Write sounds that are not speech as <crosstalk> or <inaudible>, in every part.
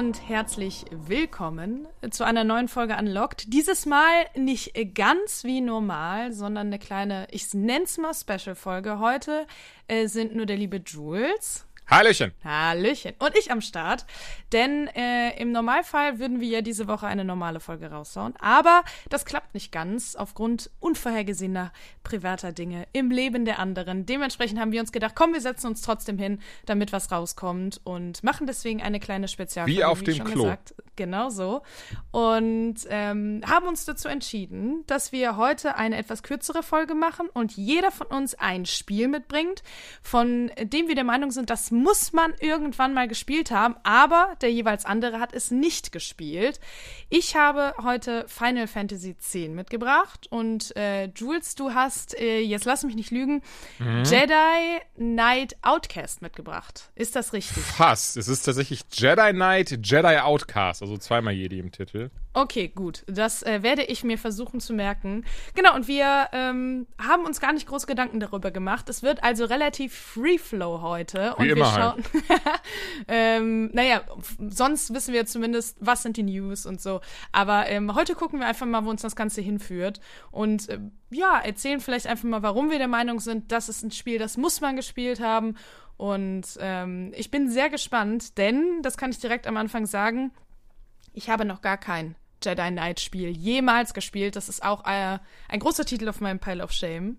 Und herzlich willkommen zu einer neuen Folge Unlocked. Dieses Mal nicht ganz wie normal, sondern eine kleine, ich nenn's mal Special-Folge. Heute äh, sind nur der liebe Jules. Hallöchen. Hallöchen. Und ich am Start. Denn äh, im Normalfall würden wir ja diese Woche eine normale Folge raushauen. Aber das klappt nicht ganz aufgrund unvorhergesehener privater Dinge im Leben der anderen. Dementsprechend haben wir uns gedacht, komm, wir setzen uns trotzdem hin, damit was rauskommt und machen deswegen eine kleine Spezialfolge. Wie auf wie dem Klo. Gesagt. Genau so. Und ähm, haben uns dazu entschieden, dass wir heute eine etwas kürzere Folge machen und jeder von uns ein Spiel mitbringt, von dem wir der Meinung sind, dass muss man irgendwann mal gespielt haben, aber der jeweils andere hat es nicht gespielt. Ich habe heute Final Fantasy X mitgebracht und äh, Jules, du hast, äh, jetzt lass mich nicht lügen, mhm. Jedi Knight Outcast mitgebracht. Ist das richtig? Fast. Es ist tatsächlich Jedi Knight Jedi Outcast, also zweimal Jedi im Titel. Okay, gut. Das äh, werde ich mir versuchen zu merken. Genau, und wir ähm, haben uns gar nicht groß Gedanken darüber gemacht. Es wird also relativ Free Flow heute. Wie und wir schauen. Halt. <laughs> ähm, naja, sonst wissen wir zumindest, was sind die News und so. Aber ähm, heute gucken wir einfach mal, wo uns das Ganze hinführt. Und äh, ja, erzählen vielleicht einfach mal, warum wir der Meinung sind, das ist ein Spiel, das muss man gespielt haben. Und ähm, ich bin sehr gespannt, denn, das kann ich direkt am Anfang sagen, ich habe noch gar kein Jedi Knight Spiel jemals gespielt. Das ist auch äh, ein großer Titel auf meinem Pile of Shame.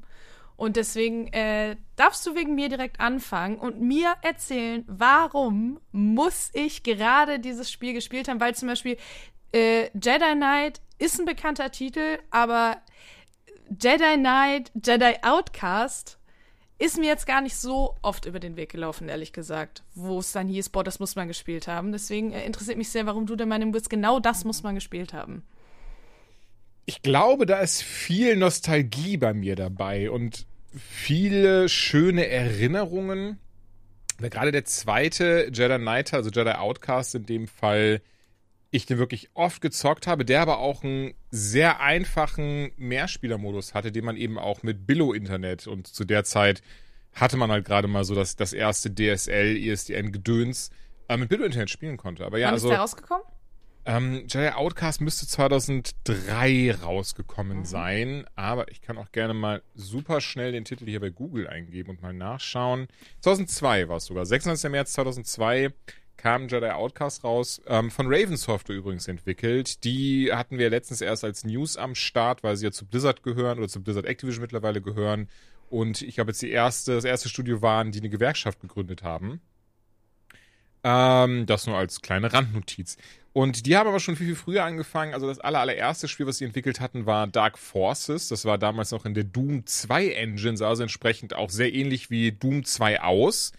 Und deswegen äh, darfst du wegen mir direkt anfangen und mir erzählen, warum muss ich gerade dieses Spiel gespielt haben? Weil zum Beispiel äh, Jedi Knight ist ein bekannter Titel, aber Jedi Knight, Jedi Outcast ist mir jetzt gar nicht so oft über den Weg gelaufen, ehrlich gesagt, wo es dann hieß, boah, das muss man gespielt haben. Deswegen äh, interessiert mich sehr, warum du der Meinung bist, genau das muss man gespielt haben. Ich glaube, da ist viel Nostalgie bei mir dabei und viele schöne Erinnerungen. Gerade der zweite Jedi Knight, also Jedi Outcast in dem Fall, ich den wirklich oft gezockt habe, der aber auch einen sehr einfachen Mehrspielermodus hatte, den man eben auch mit Billo-Internet und zu der Zeit hatte man halt gerade mal so das, das erste DSL, ISDN-Gedöns äh, mit Billo-Internet spielen konnte. Aber ja, Wann also, ist der rausgekommen? Ähm, Jedi Outcast müsste 2003 rausgekommen mhm. sein, aber ich kann auch gerne mal super schnell den Titel hier bei Google eingeben und mal nachschauen. 2002 war es sogar, 26. März 2002 kam Jedi Outcast raus. Ähm, von Raven Software übrigens entwickelt. Die hatten wir letztens erst als News am Start, weil sie ja zu Blizzard gehören oder zu Blizzard Activision mittlerweile gehören. Und ich glaube jetzt die erste, das erste Studio waren, die eine Gewerkschaft gegründet haben. Ähm, das nur als kleine Randnotiz. Und die haben aber schon viel, viel früher angefangen. Also das aller, allererste Spiel, was sie entwickelt hatten, war Dark Forces. Das war damals noch in der Doom 2 Engine, sah also entsprechend auch sehr ähnlich wie Doom 2 aus.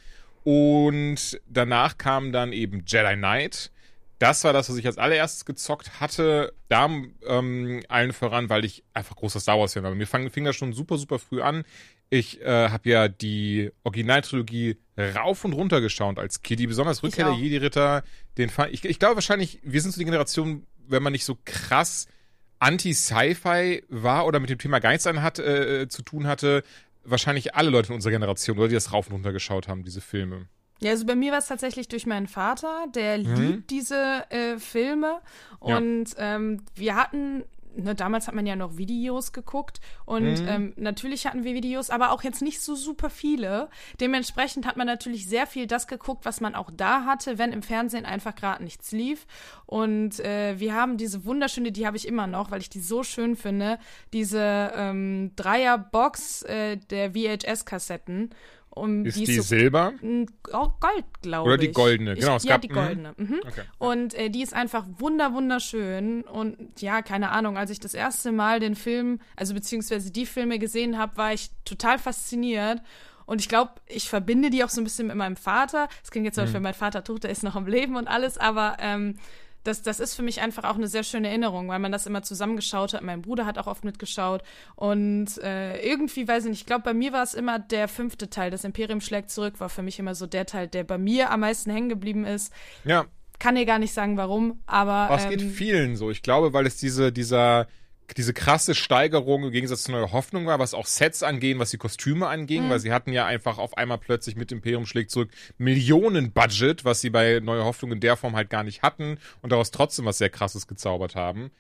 Und danach kam dann eben Jedi Knight. Das war das, was ich als allererstes gezockt hatte. Da ähm, allen voran, weil ich einfach großer Star Wars-Fan war. Mir fang, fing das schon super, super früh an. Ich äh, habe ja die Originaltrilogie rauf und runter geschaut als Kiddie. Besonders Rückkehr der Jedi-Ritter. Den fand ich, ich glaube wahrscheinlich, wir sind so die Generation, wenn man nicht so krass anti-Sci-Fi war oder mit dem Thema Geistern hat, äh, zu tun hatte, wahrscheinlich alle Leute in unserer Generation, oder die das rauf und runter geschaut haben, diese Filme. Ja, also bei mir war es tatsächlich durch meinen Vater, der mhm. liebt diese äh, Filme. Und ja. ähm, wir hatten ne, damals hat man ja noch Videos geguckt und mhm. ähm, natürlich hatten wir Videos, aber auch jetzt nicht so super viele. Dementsprechend hat man natürlich sehr viel das geguckt, was man auch da hatte, wenn im Fernsehen einfach gerade nichts lief. Und äh, wir haben diese wunderschöne, die habe ich immer noch, weil ich die so schön finde, diese ähm, Dreierbox äh, der VHS-Kassetten. Um ist die, die so, Silber? Oh, Gold, glaube ich. Oder die goldene, genau. Ich, ja, die goldene. Mhm. Okay. Und äh, die ist einfach wunder, wunderschön. Und ja, keine Ahnung, als ich das erste Mal den Film, also beziehungsweise die Filme gesehen habe, war ich total fasziniert. Und ich glaube, ich verbinde die auch so ein bisschen mit meinem Vater. Das klingt jetzt, als mhm. mein Vater tot, der ist noch am Leben und alles, aber ähm, das, das ist für mich einfach auch eine sehr schöne Erinnerung, weil man das immer zusammengeschaut hat. Mein Bruder hat auch oft mitgeschaut. Und äh, irgendwie, weiß ich nicht, ich glaube, bei mir war es immer der fünfte Teil. Das Imperium schlägt zurück, war für mich immer so der Teil, der bei mir am meisten hängen geblieben ist. Ja. Kann dir gar nicht sagen, warum, aber. aber es ähm, geht vielen so. Ich glaube, weil es diese, dieser diese krasse Steigerung im Gegensatz zu Neue Hoffnung war, was auch Sets angehen, was die Kostüme anging, mhm. weil sie hatten ja einfach auf einmal plötzlich mit Imperium schlägt zurück Millionen Budget, was sie bei Neue Hoffnung in der Form halt gar nicht hatten und daraus trotzdem was sehr krasses gezaubert haben.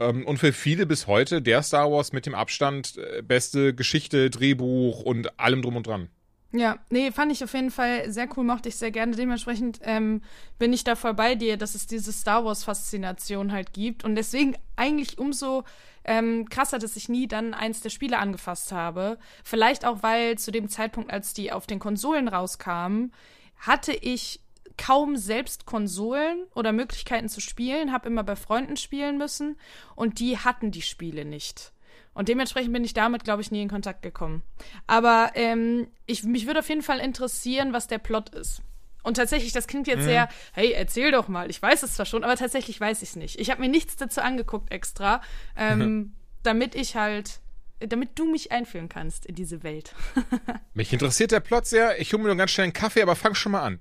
Ähm, und für viele bis heute der Star Wars mit dem Abstand äh, beste Geschichte, Drehbuch und allem drum und dran. Ja, nee, fand ich auf jeden Fall sehr cool, mochte ich sehr gerne. Dementsprechend ähm, bin ich da voll bei dir, dass es diese Star Wars-Faszination halt gibt. Und deswegen eigentlich umso ähm, krasser, dass ich nie dann eins der Spiele angefasst habe. Vielleicht auch, weil zu dem Zeitpunkt, als die auf den Konsolen rauskamen, hatte ich kaum selbst Konsolen oder Möglichkeiten zu spielen, habe immer bei Freunden spielen müssen und die hatten die Spiele nicht. Und dementsprechend bin ich damit, glaube ich, nie in Kontakt gekommen. Aber ähm, ich, mich würde auf jeden Fall interessieren, was der Plot ist. Und tatsächlich, das klingt jetzt mhm. sehr, hey, erzähl doch mal. Ich weiß es zwar schon, aber tatsächlich weiß ich es nicht. Ich habe mir nichts dazu angeguckt extra, ähm, damit ich halt damit du mich einführen kannst in diese Welt. <laughs> mich interessiert der Plot sehr. Ich hole mir nur ganz schnell einen Kaffee, aber fang schon mal an.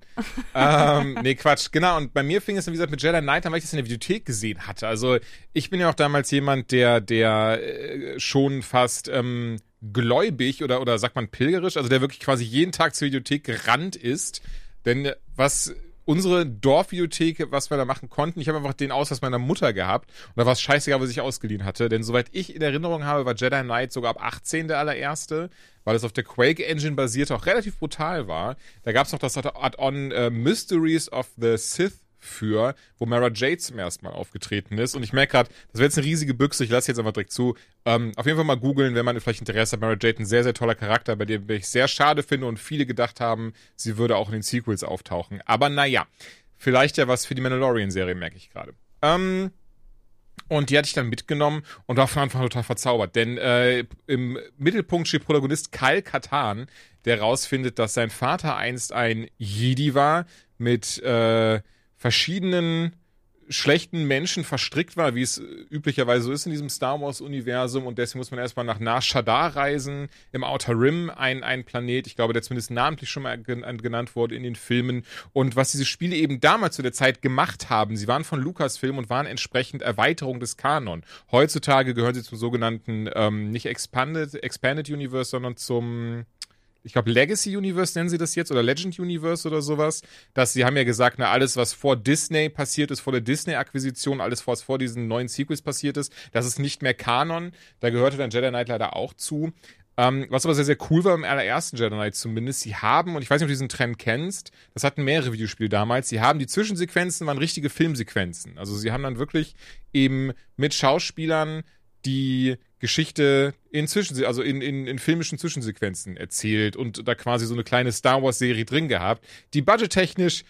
ähm, <laughs> nee, Quatsch. Genau, und bei mir fing es, wie gesagt, mit Jedi Knight an, weil ich das in der Videothek gesehen hatte. Also ich bin ja auch damals jemand, der, der äh, schon fast ähm, gläubig oder, oder sagt man pilgerisch, also der wirklich quasi jeden Tag zur Videothek gerannt ist. Denn was unsere Dorfbibliothek, was wir da machen konnten. Ich habe einfach den Ausweis meiner Mutter gehabt und da war es scheißegal, was ich ausgeliehen hatte. Denn soweit ich in Erinnerung habe, war Jedi Knight sogar ab 18 der allererste, weil es auf der Quake Engine basierte, auch relativ brutal war. Da gab es noch das Add-on äh, Mysteries of the Sith für, wo Mara Jade zum ersten Mal aufgetreten ist. Und ich merke gerade, das wäre jetzt eine riesige Büchse, ich lasse jetzt einfach direkt zu. Ähm, auf jeden Fall mal googeln, wenn man vielleicht Interesse hat. Mara Jade ein sehr, sehr toller Charakter, bei dem ich sehr schade finde und viele gedacht haben, sie würde auch in den Sequels auftauchen. Aber naja, vielleicht ja was für die Mandalorian-Serie, merke ich gerade. Ähm, und die hatte ich dann mitgenommen und war von Anfang an total verzaubert. Denn äh, im Mittelpunkt steht Protagonist Kyle Katan, der rausfindet, dass sein Vater einst ein Jedi war mit äh, verschiedenen schlechten Menschen verstrickt war, wie es üblicherweise so ist in diesem Star Wars-Universum. Und deswegen muss man erstmal nach Nar reisen, im Outer Rim, ein, ein Planet, ich glaube, der zumindest namentlich schon mal genannt wurde in den Filmen. Und was diese Spiele eben damals zu der Zeit gemacht haben, sie waren von Lucasfilm und waren entsprechend Erweiterung des Kanon. Heutzutage gehören sie zum sogenannten, ähm, nicht Expanded, Expanded Universe, sondern zum ich glaube, Legacy Universe nennen sie das jetzt oder Legend Universe oder sowas, dass sie haben ja gesagt, na, alles, was vor Disney passiert ist, vor der Disney-Akquisition, alles, was vor diesen neuen Sequels passiert ist, das ist nicht mehr Kanon. Da gehörte dann Jedi Knight leider auch zu. Ähm, was aber sehr, sehr cool war im allerersten Jedi Knight zumindest, sie haben, und ich weiß nicht, ob du diesen Trend kennst, das hatten mehrere Videospiele damals, sie haben die Zwischensequenzen, waren richtige Filmsequenzen. Also sie haben dann wirklich eben mit Schauspielern die Geschichte in Zwischen, also in, in, in filmischen Zwischensequenzen erzählt und da quasi so eine kleine Star Wars Serie drin gehabt, die budgettechnisch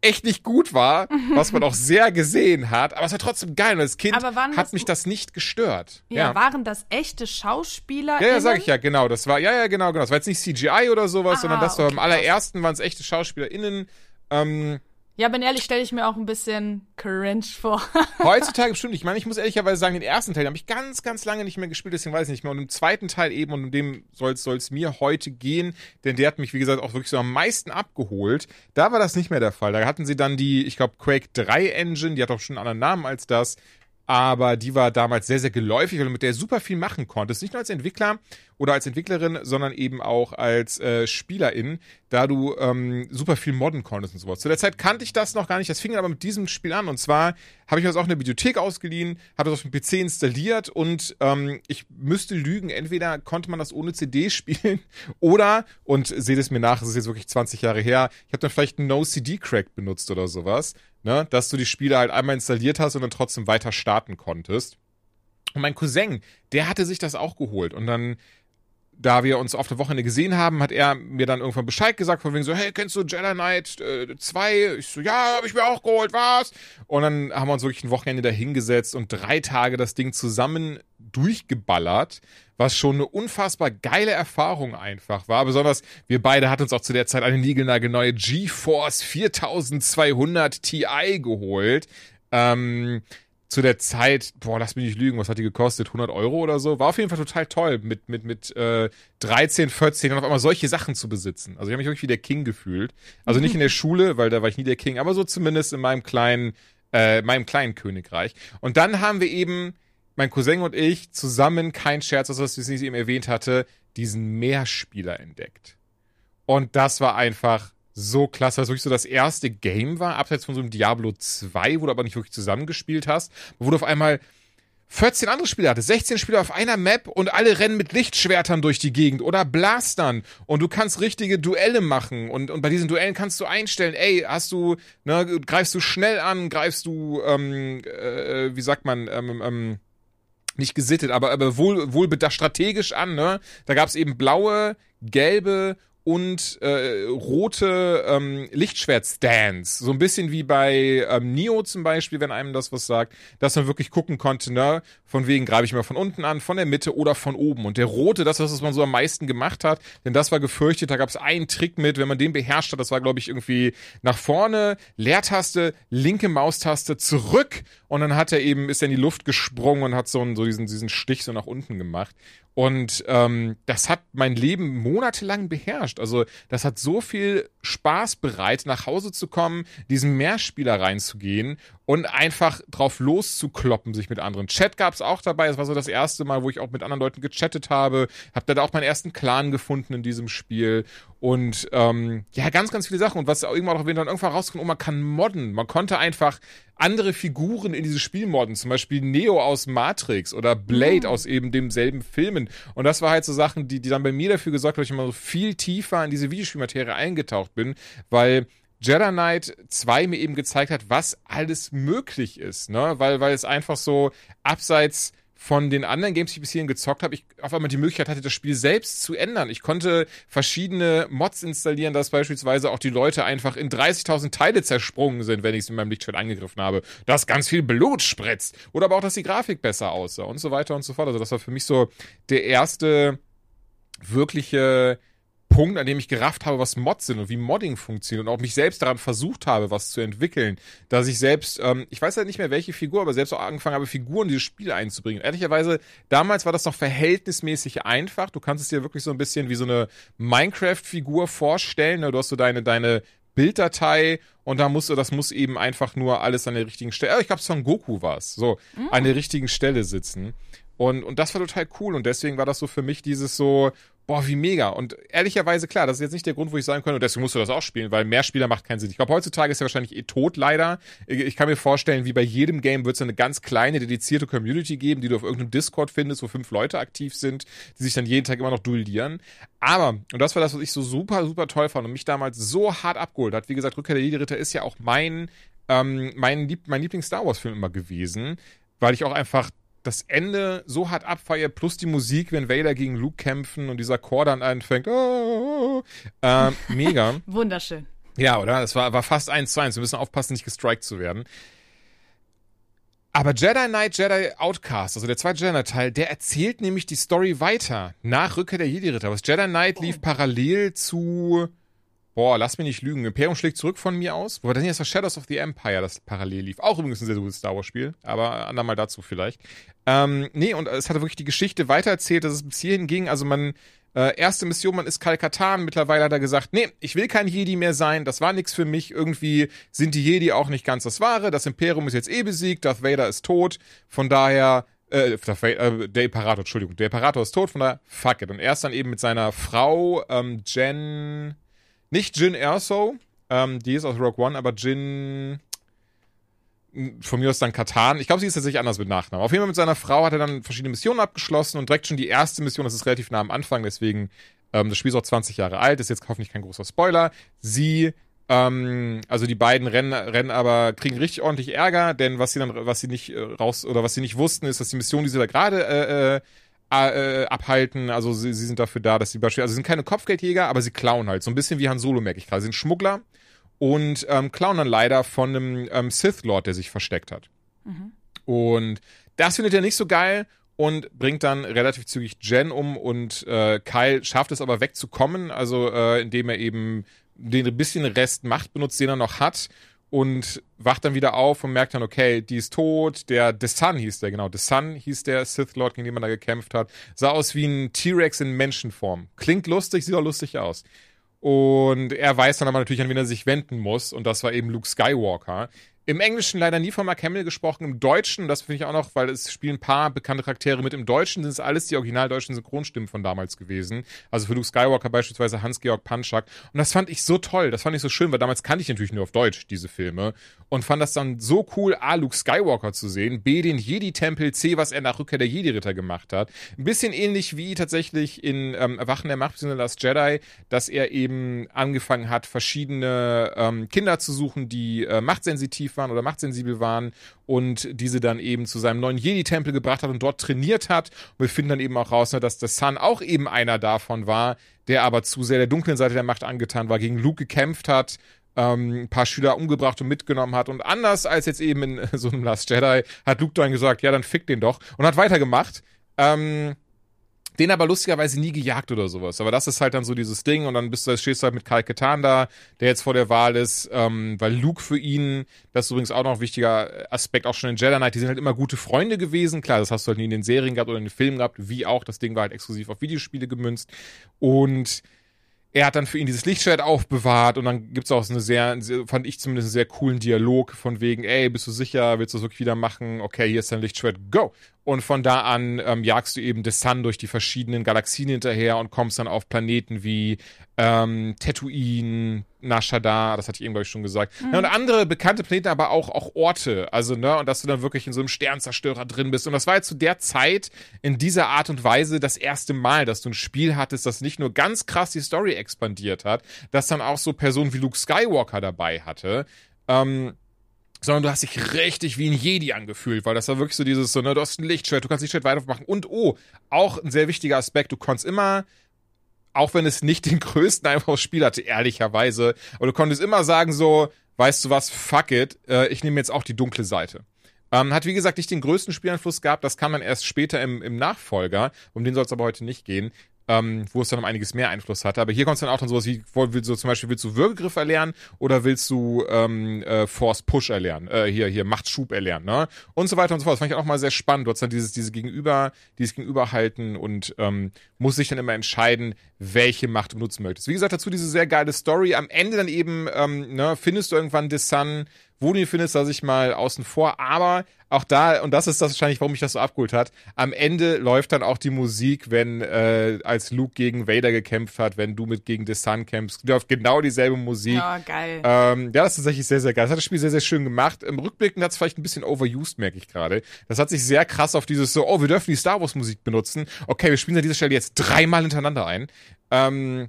echt nicht gut war, was man auch sehr gesehen hat, aber es war trotzdem geil. Und als Kind hat mich das nicht gestört. Ja, ja, waren das echte Schauspieler? Ja, ja, sag ich ja, genau, das war, ja, ja, genau, genau, das war jetzt nicht CGI oder sowas, ah, sondern das war okay, im allerersten waren es echte SchauspielerInnen, ähm, ja, bin ehrlich, stelle ich mir auch ein bisschen cringe vor. <laughs> Heutzutage bestimmt. Ich meine, ich muss ehrlicherweise sagen, den ersten Teil habe ich ganz, ganz lange nicht mehr gespielt, deswegen weiß ich nicht mehr. Und im zweiten Teil eben, und um dem soll es mir heute gehen, denn der hat mich, wie gesagt, auch wirklich so am meisten abgeholt. Da war das nicht mehr der Fall. Da hatten sie dann die, ich glaube, Quake 3 Engine, die hat auch schon einen anderen Namen als das aber die war damals sehr, sehr geläufig, weil du mit der super viel machen konntest. Nicht nur als Entwickler oder als Entwicklerin, sondern eben auch als äh, Spielerin, da du ähm, super viel modden konntest und sowas. Zu der Zeit kannte ich das noch gar nicht. Das fing aber mit diesem Spiel an. Und zwar habe ich mir das auch in der Bibliothek ausgeliehen, habe das auf dem PC installiert und ähm, ich müsste lügen. Entweder konnte man das ohne CD <laughs> spielen oder, und seht es mir nach, es ist jetzt wirklich 20 Jahre her, ich habe dann vielleicht einen No-CD-Crack benutzt oder sowas ne, dass du die Spiele halt einmal installiert hast und dann trotzdem weiter starten konntest. Und mein Cousin, der hatte sich das auch geholt und dann da wir uns auf der Wochenende gesehen haben, hat er mir dann irgendwann Bescheid gesagt, von wegen so, hey, kennst du Jedi Knight 2? Äh, ich so, ja, hab ich mir auch geholt, was? Und dann haben wir uns wirklich ein Wochenende da hingesetzt und drei Tage das Ding zusammen durchgeballert, was schon eine unfassbar geile Erfahrung einfach war. Besonders wir beide hatten uns auch zu der Zeit eine niegelnagelneue GeForce 4200 Ti geholt. Ähm, zu der Zeit, boah, lass mich nicht lügen, was hat die gekostet? 100 Euro oder so? War auf jeden Fall total toll, mit, mit, mit äh, 13, 14 und auf einmal solche Sachen zu besitzen. Also ich habe mich wirklich wie der King gefühlt. Also nicht in der <laughs> Schule, weil da war ich nie der King, aber so zumindest in meinem kleinen, äh, meinem kleinen Königreich. Und dann haben wir eben mein Cousin und ich zusammen, kein Scherz, also was ich eben erwähnt hatte, diesen Mehrspieler entdeckt. Und das war einfach so klasse, dass wirklich so das erste Game war, abseits von so einem Diablo 2, wo du aber nicht wirklich zusammengespielt hast, wo du auf einmal 14 andere Spieler hatte, 16 Spieler auf einer Map und alle rennen mit Lichtschwertern durch die Gegend oder Blastern und du kannst richtige Duelle machen und, und bei diesen Duellen kannst du einstellen, ey, hast du, ne, greifst du schnell an, greifst du, ähm, äh, wie sagt man, ähm, ähm, nicht gesittet, aber, aber wohl, wohl strategisch an, ne? Da gab's eben blaue, gelbe und äh, rote ähm, Lichtschwert-Stands. So ein bisschen wie bei ähm, Neo zum Beispiel, wenn einem das was sagt, dass man wirklich gucken konnte, ne, von wegen greife ich mal von unten an, von der Mitte oder von oben. Und der rote, das ist, was man so am meisten gemacht hat, denn das war gefürchtet, da gab es einen Trick mit, wenn man den beherrscht hat, das war, glaube ich, irgendwie nach vorne, Leertaste, linke Maustaste, zurück und dann hat er eben, ist er in die Luft gesprungen und hat so, einen, so diesen, diesen Stich so nach unten gemacht. Und ähm, das hat mein Leben monatelang beherrscht. Also das hat so viel Spaß bereit, nach Hause zu kommen, diesen Mehrspieler reinzugehen und einfach drauf loszukloppen, sich mit anderen. Chat gab es auch dabei. Das war so das erste Mal, wo ich auch mit anderen Leuten gechattet habe. Hab da auch meinen ersten Clan gefunden in diesem Spiel. Und ähm, ja, ganz, ganz viele Sachen. Und was irgendwann auch dann irgendwann rauskommt, oh, man kann modden. Man konnte einfach andere Figuren in dieses Spiel modden. Zum Beispiel Neo aus Matrix oder Blade mhm. aus eben demselben Filmen. Und das war halt so Sachen, die, die dann bei mir dafür gesorgt haben, dass ich immer so viel tiefer in diese Videospielmaterie eingetaucht bin, weil Jedi Knight 2 mir eben gezeigt hat, was alles möglich ist, ne? Weil, weil es einfach so abseits von den anderen Games, die ich bis hierhin gezockt habe, ich auf einmal die Möglichkeit hatte, das Spiel selbst zu ändern. Ich konnte verschiedene Mods installieren, dass beispielsweise auch die Leute einfach in 30.000 Teile zersprungen sind, wenn ich es mit meinem Lichtschwert angegriffen habe. Dass ganz viel Blut spritzt. Oder aber auch, dass die Grafik besser aussah und so weiter und so fort. Also das war für mich so der erste wirkliche Punkt, an dem ich gerafft habe, was Mods sind und wie Modding funktioniert und auch mich selbst daran versucht habe, was zu entwickeln. Dass ich selbst, ähm, ich weiß ja halt nicht mehr welche Figur, aber selbst auch angefangen habe, Figuren in dieses Spiel einzubringen. Ehrlicherweise, damals war das noch verhältnismäßig einfach. Du kannst es dir wirklich so ein bisschen wie so eine Minecraft-Figur vorstellen. Ne? Du hast so deine, deine Bilddatei und da musst du, das muss eben einfach nur alles an der richtigen Stelle, ich glaube, Son Goku war es, so, mhm. an der richtigen Stelle sitzen. Und, und das war total cool und deswegen war das so für mich dieses so, boah, wie mega. Und ehrlicherweise, klar, das ist jetzt nicht der Grund, wo ich sagen könnte, und deswegen musst du das auch spielen, weil mehr Spieler macht keinen Sinn. Ich glaube, heutzutage ist er wahrscheinlich eh tot, leider. Ich kann mir vorstellen, wie bei jedem Game wird es eine ganz kleine, dedizierte Community geben, die du auf irgendeinem Discord findest, wo fünf Leute aktiv sind, die sich dann jeden Tag immer noch duellieren. Aber, und das war das, was ich so super, super toll fand und mich damals so hart abgeholt hat. Wie gesagt, Rückkehr der Jedi-Ritter ist ja auch mein, ähm, mein, Lieb mein Lieblings-Star Wars-Film immer gewesen, weil ich auch einfach das Ende so hart abfeier, plus die Musik, wenn Vader gegen Luke kämpfen und dieser Chor dann anfängt. Oh, äh, <laughs> mega. Wunderschön. Ja, oder? Das war, war fast eins zu eins. Wir müssen aufpassen, nicht gestrikt zu werden. Aber Jedi Knight, Jedi Outcast, also der zweite Jedi Knight Teil, der erzählt nämlich die Story weiter nach Rückkehr der Jedi-Ritter. Was Jedi Knight lief oh. parallel zu Boah, lass mich nicht lügen. Imperium schlägt zurück von mir aus. Wobei dann ist das Shadows of the Empire, das parallel lief. Auch übrigens ein sehr gutes Star Wars-Spiel, aber andermal dazu vielleicht. Ähm, nee, und es hatte wirklich die Geschichte weitererzählt, dass es bis hierhin ging. Also man, äh, erste Mission, man ist Kalkatan. Mittlerweile hat er gesagt, nee, ich will kein Jedi mehr sein. Das war nichts für mich. Irgendwie sind die Jedi auch nicht ganz das Wahre. Das Imperium ist jetzt eh besiegt. Darth Vader ist tot. Von daher äh, äh, der Imperator, Entschuldigung, der Imperator ist tot, von daher, fuck it. Und er ist dann eben mit seiner Frau, ähm, Jen, nicht Jin Erso, ähm, die ist aus Rogue One, aber Jin von mir aus dann Katan. Ich glaube, sie ist tatsächlich anders mit Nachnamen. Auf jeden Fall mit seiner Frau hat er dann verschiedene Missionen abgeschlossen und direkt schon die erste Mission, das ist relativ nah am Anfang, deswegen, ähm, das Spiel ist auch 20 Jahre alt, ist jetzt hoffentlich kein großer Spoiler. Sie, ähm, also die beiden rennen, rennen aber, kriegen richtig ordentlich Ärger, denn was sie dann, was sie nicht äh, raus, oder was sie nicht wussten, ist, dass die Mission, die sie da gerade äh, äh, abhalten. Also sie, sie sind dafür da, dass sie beispielsweise, also sie sind keine Kopfgeldjäger, aber sie klauen halt. So ein bisschen wie Han Solo, merke ich gerade. Sie sind Schmuggler und ähm, klauen dann leider von einem ähm, Sith Lord, der sich versteckt hat. Mhm. Und das findet er nicht so geil und bringt dann relativ zügig Jen um und äh, Kyle schafft es aber wegzukommen, also äh, indem er eben den bisschen Rest Macht benutzt, den er noch hat und wacht dann wieder auf und merkt dann, okay, die ist tot. Der The Sun hieß der, genau. The Sun hieß der Sith Lord, gegen den man da gekämpft hat. Sah aus wie ein T-Rex in Menschenform. Klingt lustig, sieht auch lustig aus. Und er weiß dann aber natürlich, an wen er sich wenden muss. Und das war eben Luke Skywalker. Im Englischen leider nie von Mark Hamill gesprochen, im Deutschen, das finde ich auch noch, weil es spielen ein paar bekannte Charaktere mit. Im Deutschen sind es alles die original deutschen Synchronstimmen von damals gewesen. Also für Luke Skywalker beispielsweise Hans-Georg Panschak. Und das fand ich so toll, das fand ich so schön, weil damals kannte ich natürlich nur auf Deutsch diese Filme und fand das dann so cool, A, Luke Skywalker zu sehen, B, den Jedi-Tempel, C, was er nach Rückkehr der Jedi-Ritter gemacht hat. Ein bisschen ähnlich wie tatsächlich in ähm, Erwachen der Macht bzw. Last Jedi, dass er eben angefangen hat, verschiedene ähm, Kinder zu suchen, die äh, machtsensitiv waren oder machtsensibel waren und diese dann eben zu seinem neuen Jedi-Tempel gebracht hat und dort trainiert hat. Und wir finden dann eben auch raus, ne, dass der Sun auch eben einer davon war, der aber zu sehr der dunklen Seite der Macht angetan war, gegen Luke gekämpft hat, ähm, ein paar Schüler umgebracht und mitgenommen hat. Und anders als jetzt eben in <laughs> so einem Last Jedi hat Luke dann gesagt, ja, dann fick den doch. Und hat weitergemacht. Ähm, den aber lustigerweise nie gejagt oder sowas. Aber das ist halt dann so dieses Ding und dann bist du, stehst du halt mit Kyle Ketan da, der jetzt vor der Wahl ist, ähm, weil Luke für ihn, das ist übrigens auch noch ein wichtiger Aspekt, auch schon in Jedi Knight, die sind halt immer gute Freunde gewesen. Klar, das hast du halt nie in den Serien gehabt oder in den Filmen gehabt, wie auch. Das Ding war halt exklusiv auf Videospiele gemünzt. Und er hat dann für ihn dieses Lichtschwert aufbewahrt und dann gibt's auch so eine sehr, fand ich zumindest einen sehr coolen Dialog von wegen, ey, bist du sicher, willst du das wirklich wieder machen? Okay, hier ist dein Lichtschwert, go! Und von da an ähm, jagst du eben The Sun durch die verschiedenen Galaxien hinterher und kommst dann auf Planeten wie ähm, Tatooine, Nashadar, das hatte ich eben, glaube ich, schon gesagt. Mhm. Ja, und andere bekannte Planeten, aber auch, auch Orte. Also, ne, und dass du dann wirklich in so einem Sternzerstörer drin bist. Und das war jetzt zu der Zeit in dieser Art und Weise das erste Mal, dass du ein Spiel hattest, das nicht nur ganz krass die Story expandiert hat, das dann auch so Personen wie Luke Skywalker dabei hatte. Ähm, sondern du hast dich richtig wie ein Jedi angefühlt, weil das war wirklich so dieses, so, ne, du hast ein Lichtschwert, du kannst Lichtschwert weitermachen und oh, auch ein sehr wichtiger Aspekt, du konntest immer, auch wenn es nicht den größten einfachen Spiel hatte, ehrlicherweise, aber du konntest immer sagen so, weißt du was, fuck it, äh, ich nehme jetzt auch die dunkle Seite. Ähm, hat wie gesagt nicht den größten Spieleinfluss gehabt, das kam dann erst später im, im Nachfolger, um den soll es aber heute nicht gehen ähm, wo es dann um einiges mehr Einfluss hatte. Aber hier kommt es dann auch dann sowas wie, willst du zum Beispiel, willst du Würgegriff erlernen oder willst du ähm, äh, Force Push erlernen? Äh, hier, hier, Machtschub erlernen, ne? Und so weiter und so fort. Das fand ich auch mal sehr spannend. Du hast dann dieses, diese Gegenüber, dieses Gegenüberhalten und ähm, muss sich dann immer entscheiden, welche Macht du nutzen möchtest. Wie gesagt, dazu diese sehr geile Story. Am Ende dann eben, ähm, ne, findest du irgendwann The Sun, wo du ihn findest, lasse ich mal außen vor. Aber auch da, und das ist das wahrscheinlich, warum mich das so abgeholt hat, am Ende läuft dann auch die Musik, wenn äh, als Luke gegen Vader gekämpft hat, wenn du mit gegen The Sun kämpfst, läuft genau dieselbe Musik. Ja, oh, geil. Ähm, ja, das ist tatsächlich sehr, sehr geil. Das hat das Spiel sehr, sehr schön gemacht. Im Rückblicken hat es vielleicht ein bisschen overused, merke ich gerade. Das hat sich sehr krass auf dieses so, oh, wir dürfen die Star Wars Musik benutzen. Okay, wir spielen an dieser Stelle jetzt dreimal hintereinander ein. Ähm,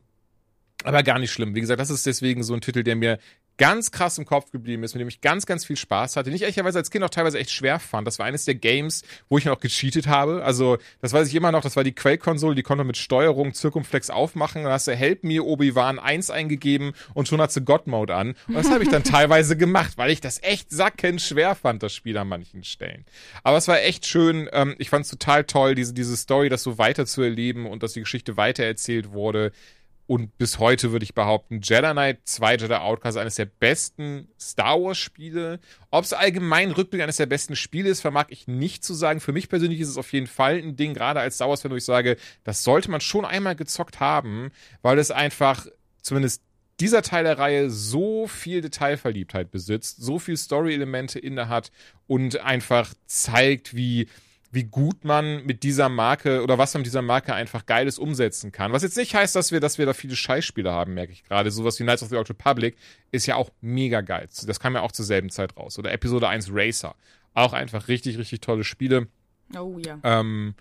aber gar nicht schlimm. Wie gesagt, das ist deswegen so ein Titel, der mir ganz krass im Kopf geblieben ist, mit dem ich ganz, ganz viel Spaß hatte, den ich ehrlicherweise als Kind auch teilweise echt schwer fand. Das war eines der Games, wo ich noch gecheatet habe. Also, das weiß ich immer noch, das war die Quake-Konsole, die konnte mit Steuerung Circumflex aufmachen. Da hast du Help Me Obi-Wan 1 eingegeben und schon hat sie God-Mode an. Und das habe ich dann <laughs> teilweise gemacht, weil ich das echt sackend schwer fand, das Spiel an manchen Stellen. Aber es war echt schön. Ähm, ich fand es total toll, diese, diese Story, das so weiter zu erleben und dass die Geschichte weitererzählt wurde und bis heute würde ich behaupten, Jedi Knight 2 Jedi Outcast eines der besten Star Wars Spiele. Ob es allgemein Rückblick eines der besten Spiele ist, vermag ich nicht zu sagen. Für mich persönlich ist es auf jeden Fall ein Ding, gerade als Star Wars Fan, wo ich sage, das sollte man schon einmal gezockt haben, weil es einfach zumindest dieser Teil der Reihe so viel Detailverliebtheit besitzt, so viel Story-Elemente inne hat und einfach zeigt, wie wie gut man mit dieser Marke oder was man mit dieser Marke einfach Geiles umsetzen kann. Was jetzt nicht heißt, dass wir, dass wir da viele Scheißspiele haben, merke ich gerade. Sowas wie Knights of the Old Republic ist ja auch mega geil. Das kam ja auch zur selben Zeit raus. Oder Episode 1 Racer. Auch einfach richtig, richtig tolle Spiele. Oh ja. Ähm,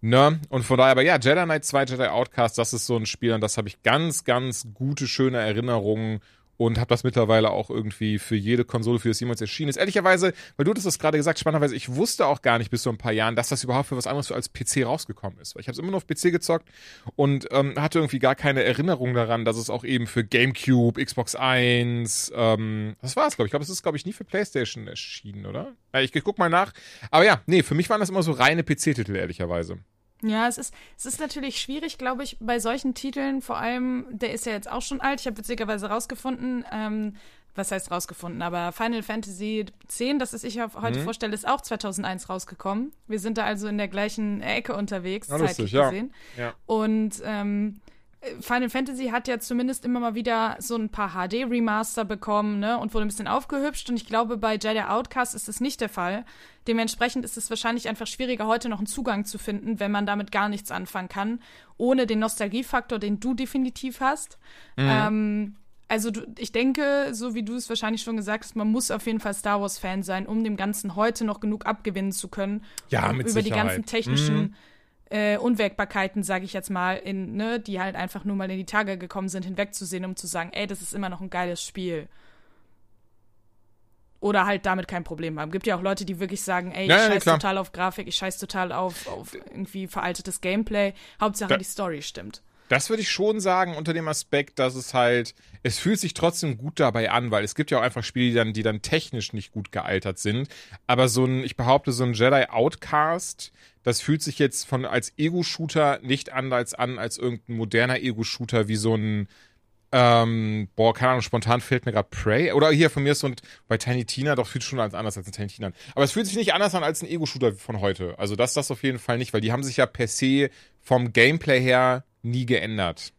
Ne? Und von daher, aber ja, Jedi Knight 2, Jedi Outcast, das ist so ein Spiel, an das habe ich ganz, ganz gute, schöne Erinnerungen und habe das mittlerweile auch irgendwie für jede Konsole, für das jemals erschienen ist. Ehrlicherweise, weil du das gerade gesagt, spannenderweise, ich wusste auch gar nicht bis vor ein paar Jahren, dass das überhaupt für was anderes als PC rausgekommen ist. Weil ich habe es immer nur auf PC gezockt und ähm, hatte irgendwie gar keine Erinnerung daran, dass es auch eben für GameCube, Xbox 1, ähm, das war's, glaube ich. Ich glaube, es ist, glaube ich, nie für PlayStation erschienen, oder? Ja, ich, ich guck mal nach. Aber ja, nee, für mich waren das immer so reine PC-Titel, ehrlicherweise. Ja, es ist, es ist natürlich schwierig, glaube ich, bei solchen Titeln, vor allem, der ist ja jetzt auch schon alt, ich habe witzigerweise rausgefunden, ähm, was heißt rausgefunden, aber Final Fantasy X, das ist ich heute mhm. vorstelle, ist auch 2001 rausgekommen. Wir sind da also in der gleichen Ecke unterwegs, ja, zeitlich lustig, gesehen. Ja. Und ähm, Final Fantasy hat ja zumindest immer mal wieder so ein paar HD-Remaster bekommen, ne, und wurde ein bisschen aufgehübscht. Und ich glaube, bei Jedi Outcast ist das nicht der Fall. Dementsprechend ist es wahrscheinlich einfach schwieriger, heute noch einen Zugang zu finden, wenn man damit gar nichts anfangen kann, ohne den Nostalgiefaktor, den du definitiv hast. Mhm. Ähm, also du, ich denke, so wie du es wahrscheinlich schon gesagt hast, man muss auf jeden Fall Star Wars-Fan sein, um dem Ganzen heute noch genug abgewinnen zu können. Ja, mit über Sicherheit. die ganzen technischen mhm. Äh, Unwägbarkeiten, sage ich jetzt mal, in, ne, die halt einfach nur mal in die Tage gekommen sind, hinwegzusehen, um zu sagen, ey, das ist immer noch ein geiles Spiel. Oder halt damit kein Problem haben. Gibt ja auch Leute, die wirklich sagen, ey, ich Ja, ja, scheiß klar. total auf Grafik, ich scheiß total auf, auf irgendwie veraltetes Gameplay. Hauptsache Da- die Story stimmt. Das würde ich schon sagen unter dem Aspekt, dass es halt, es fühlt sich trotzdem gut dabei an, weil es gibt ja auch einfach Spiele, die dann, die dann technisch nicht gut gealtert sind. Aber so ein, ich behaupte, so ein Jedi Outcast, das fühlt sich jetzt von als Ego-Shooter nicht anders an als irgendein moderner Ego-Shooter wie so ein, ähm, boah, keine Ahnung, spontan fällt mir gerade Prey. Oder hier von mir ist so ein, bei Tiny Tina, doch fühlt schon als anders als ein Tiny Tina an. Aber es fühlt sich nicht anders an als ein Ego-Shooter von heute. Also das, das auf jeden Fall nicht, weil die haben sich ja per se vom Gameplay her nie geändert.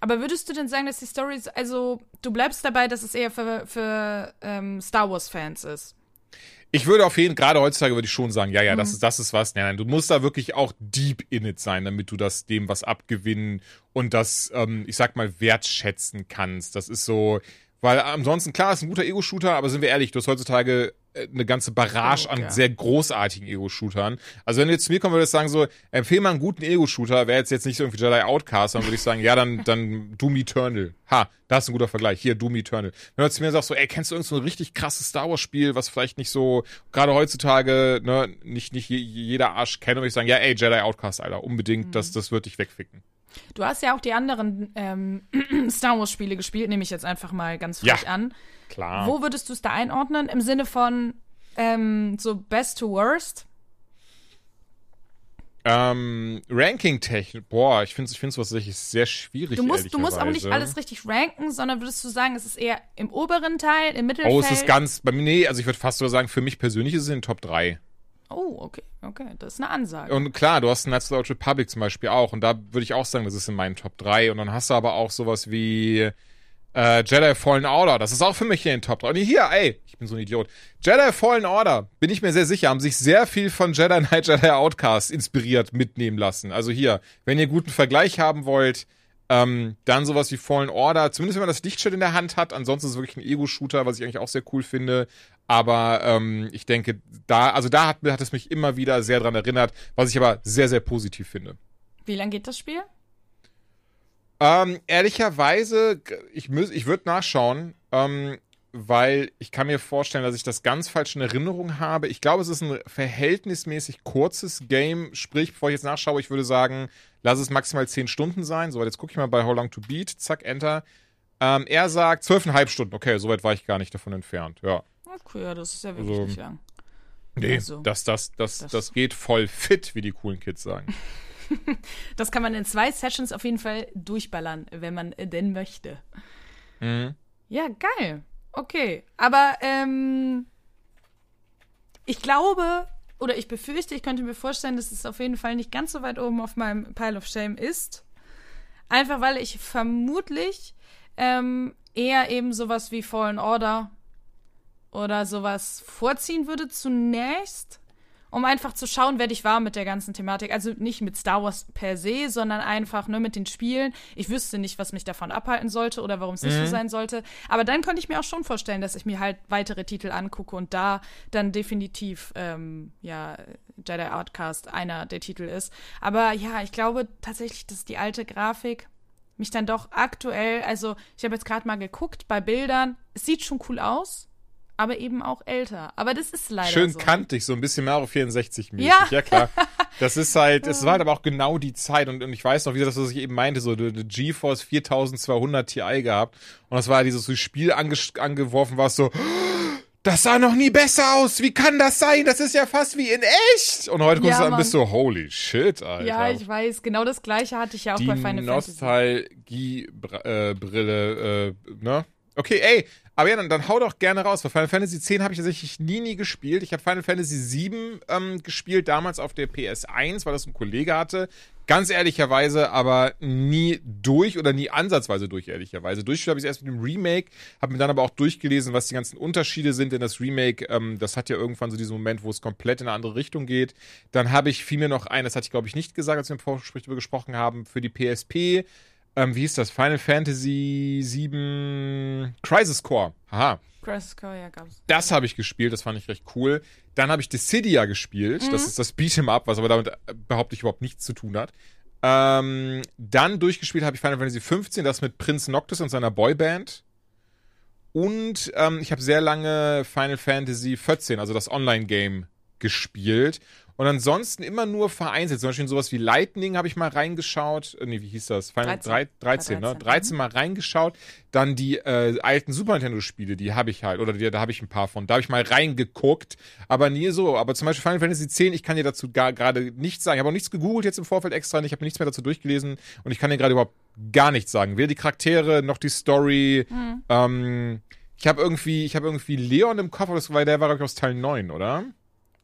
Aber würdest du denn sagen, dass die Story, also du bleibst dabei, dass es eher für, für ähm, Star Wars-Fans ist? Ich würde auf jeden gerade heutzutage würde ich schon sagen, ja, ja, das ist das ist was. Nein, nein, du musst da wirklich auch deep in it sein, damit du das dem was abgewinnen und das, ähm, ich sag mal, wertschätzen kannst. Das ist so, weil ansonsten klar, ist ein guter Ego-Shooter, aber sind wir ehrlich, du hast heutzutage eine ganze Barrage Genug, an ja. sehr großartigen Ego-Shootern. Also wenn du jetzt zu mir kommen würdest sagen so, empfehl mal einen guten Ego-Shooter, wäre jetzt jetzt nicht so irgendwie Jedi Outcast, dann würde ich sagen, ja, dann dann Doom Eternal. Ha, das ist ein guter Vergleich. Hier Doom Eternal. Wenn du zu mir sagst so, ey, kennst du irgend so ein richtig krasses Star Wars Spiel, was vielleicht nicht so gerade heutzutage, ne, nicht nicht je- jeder Arsch kennt, würde ich sagen, ja, ey, Jedi Outcast, Alter, unbedingt, das das wird dich wegficken. Du hast ja auch die anderen ähm, <clears throat> Star Wars-Spiele gespielt, nehme ich jetzt einfach mal ganz frech Ja. an. Klar. Wo würdest du es da einordnen? Im Sinne von ähm, so Best to Worst? Ähm, Ranking-technisch, boah, ich finde ich finde was tatsächlich sehr schwierig, Du musst, du musst auch nicht alles richtig ranken, sondern würdest du sagen, es ist eher im oberen Teil, im Mittelfeld? Oh, es ist ganz, bei mir, nee, also ich würde fast sogar sagen, für mich persönlich ist es in den Top 3. Oh, okay, okay, das ist eine Ansage. Und klar, du hast Knights of the Old Republic zum Beispiel auch. Und da würde ich auch sagen, das ist in meinen Top 3. Und dann hast du aber auch sowas wie äh, Jedi Fallen Order. Das ist auch für mich in den Top 3. Und hier, ey, ich bin so ein Idiot. Jedi Fallen Order, bin ich mir sehr sicher, haben sich sehr viel von Jedi Knight <laughs> Jedi Outcast inspiriert mitnehmen lassen. Also hier, wenn ihr guten Vergleich haben wollt, ähm, dann sowas wie Fallen Order, zumindest wenn man das Lichtschild in der Hand hat. Ansonsten ist es wirklich ein Ego-Shooter, was ich eigentlich auch sehr cool finde. Aber ähm, ich denke, da, also da hat, hat es mich immer wieder sehr dran erinnert, was ich aber sehr, sehr positiv finde. Wie lang geht das Spiel? Ähm, ehrlicherweise, ich, müß- ich würde nachschauen, ähm, weil ich kann mir vorstellen, dass ich das ganz falsch in Erinnerung habe. Ich glaube, es ist ein verhältnismäßig kurzes Game. Sprich, bevor ich jetzt nachschaue, ich würde sagen, lass es maximal 10 Stunden sein. So, jetzt gucke ich mal bei How Long to Beat. Zack, Enter. Ähm, er sagt 12,5 Stunden. Okay, soweit war ich gar nicht davon entfernt. Ja. Okay, ja, das ist ja wirklich Also, nicht lang. Nee, Also, das, das, das, das- das geht voll fit, wie die coolen Kids sagen. <laughs> Das kann man in zwei Sessions auf jeden Fall durchballern, wenn man äh, denn möchte. Mhm. Ja, geil. Okay. Aber ähm, ich glaube oder ich befürchte, ich könnte mir vorstellen, dass es auf jeden Fall nicht ganz so weit oben auf meinem Pile of Shame ist. Einfach weil ich vermutlich ähm, eher eben sowas wie Fallen Order oder sowas vorziehen würde zunächst, um einfach zu schauen, wer dich war mit der ganzen Thematik. Also nicht mit Star Wars per se, sondern einfach nur mit den Spielen. Ich wüsste nicht, was mich davon abhalten sollte oder warum es nicht so sein sollte. Aber dann könnte ich mir auch schon vorstellen, dass ich mir halt weitere Titel angucke und da dann definitiv ähm, ja Jedi Outcast einer der Titel ist. Aber ja, ich glaube tatsächlich, dass die alte Grafik mich dann doch aktuell, also ich habe jetzt gerade mal geguckt bei Bildern, es sieht schon cool aus, aber eben auch älter. Aber das ist leider Schön so. kantig, so ein bisschen Mario 64 mäßig. Ja. Ja. klar. <laughs> Das ist halt, es war halt aber auch genau die Zeit und, und ich weiß noch, wie das, was ich eben meinte, so eine GeForce 4200 Ti gehabt und das war dieses so Spiel <gasps> ange angeworfen, war so, das sah noch nie besser aus. Wie kann das sein? Das ist ja fast wie in echt. Und heute guckst Ja, du an, bist Mann. so, holy shit, Alter. Ja, ich weiß, genau das gleiche hatte ich ja auch die bei Final Fantasy. Nostalgie-Brille, äh, ne? Okay, ey, Aber ja, dann, dann hau doch gerne raus. Weil Final Fantasy X habe ich tatsächlich nie, nie gespielt. Ich habe Final Fantasy VII ähm, gespielt, damals auf der PS1, weil das ein Kollege hatte. Ganz ehrlicherweise aber nie durch oder nie ansatzweise durch, ehrlicherweise. Durchgeführt habe ich erst mit dem Remake, habe mir dann aber auch durchgelesen, was die ganzen Unterschiede sind, denn das Remake, ähm, das hat ja irgendwann so diesen Moment, wo es komplett in eine andere Richtung geht. Dann habe ich, fiel mir noch ein, das hatte ich glaube ich nicht gesagt, als wir im Vorgespräch darüber gesprochen haben, für die PSP, ähm, wie hieß das? Final Fantasy 7 Crisis Core. Haha. Crisis Core, ja, gab's. Das habe ich gespielt, das fand ich recht cool. Dann habe ich Dissidia gespielt, Mhm. das ist das Beat'em Up, was aber damit äh, behaupte ich überhaupt nichts zu tun hat. Ähm, dann durchgespielt habe ich Final Fantasy 15, das mit Prinz Noctis und seiner Boyband. Und ähm, ich habe sehr lange Final Fantasy 14, also das Online-Game, gespielt. Und ansonsten immer nur vereinzelt. Zum Beispiel sowas wie Lightning habe ich mal reingeschaut. Äh, Nee, wie hieß das? Final 13. 13, 13, ne? 13, 13 mal reingeschaut. Dann die äh, alten Super Nintendo-Spiele, die habe ich halt. Oder die, da habe ich ein paar von. Da habe ich mal reingeguckt. Aber nie so. Aber zum Beispiel Final Fantasy X, ich kann dir dazu gerade nichts sagen. Ich habe auch nichts gegoogelt jetzt im Vorfeld extra. Ich habe nichts mehr dazu durchgelesen. Und ich kann dir gerade überhaupt gar nichts sagen. Weder die Charaktere noch die Story. Mhm. Ähm, ich habe irgendwie, ich habe irgendwie Leon im Kopf, war, der war, glaube ich, aus Teil 9, oder?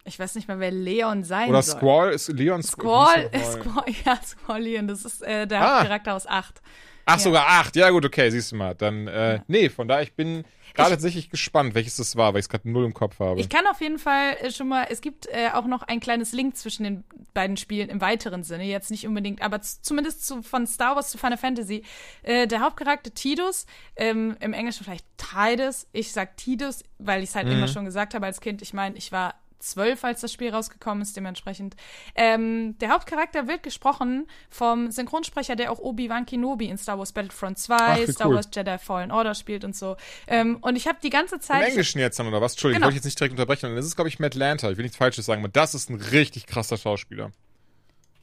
Ich weiß nicht mal, wer Leon sein Oder soll. Squall, ist Leon Squall, nochmal? Squall, <laughs> ja, Squall Leon, das ist äh, der Ah. Hauptcharakter aus 8. Ach, Ja. sogar acht. Ja, gut, okay, siehst du mal. Dann, äh, nee, von daher, ich bin gerade Ich- tatsächlich gespannt, welches das war, weil ich es gerade null im Kopf habe. Ich kann auf jeden Fall äh, schon mal, es gibt äh, auch noch ein kleines Link zwischen den beiden Spielen im weiteren Sinne, jetzt nicht unbedingt, aber zumindest zu, von Star Wars zu Final Fantasy. Äh, der Hauptcharakter Tidus, ähm, im Englischen vielleicht Tidus, ich sag Tidus, weil ich es halt Mhm. immer schon gesagt habe als Kind. Ich meine, ich war zwölf, als das Spiel rausgekommen ist, dementsprechend. Ähm, der Hauptcharakter wird gesprochen vom Synchronsprecher, der auch Obi-Wan Kenobi in Star Wars Battlefront 2, Ach, Star cool. Wars Jedi Fallen Order spielt und so. Ähm, und ich habe die ganze Im Zeit. Englischen jetzt dann, oder was? Entschuldigung, Genau. ich wollte jetzt nicht direkt unterbrechen. Das ist, glaube ich, Matt Lanter. Ich will nichts Falsches sagen, aber das ist ein richtig krasser Schauspieler.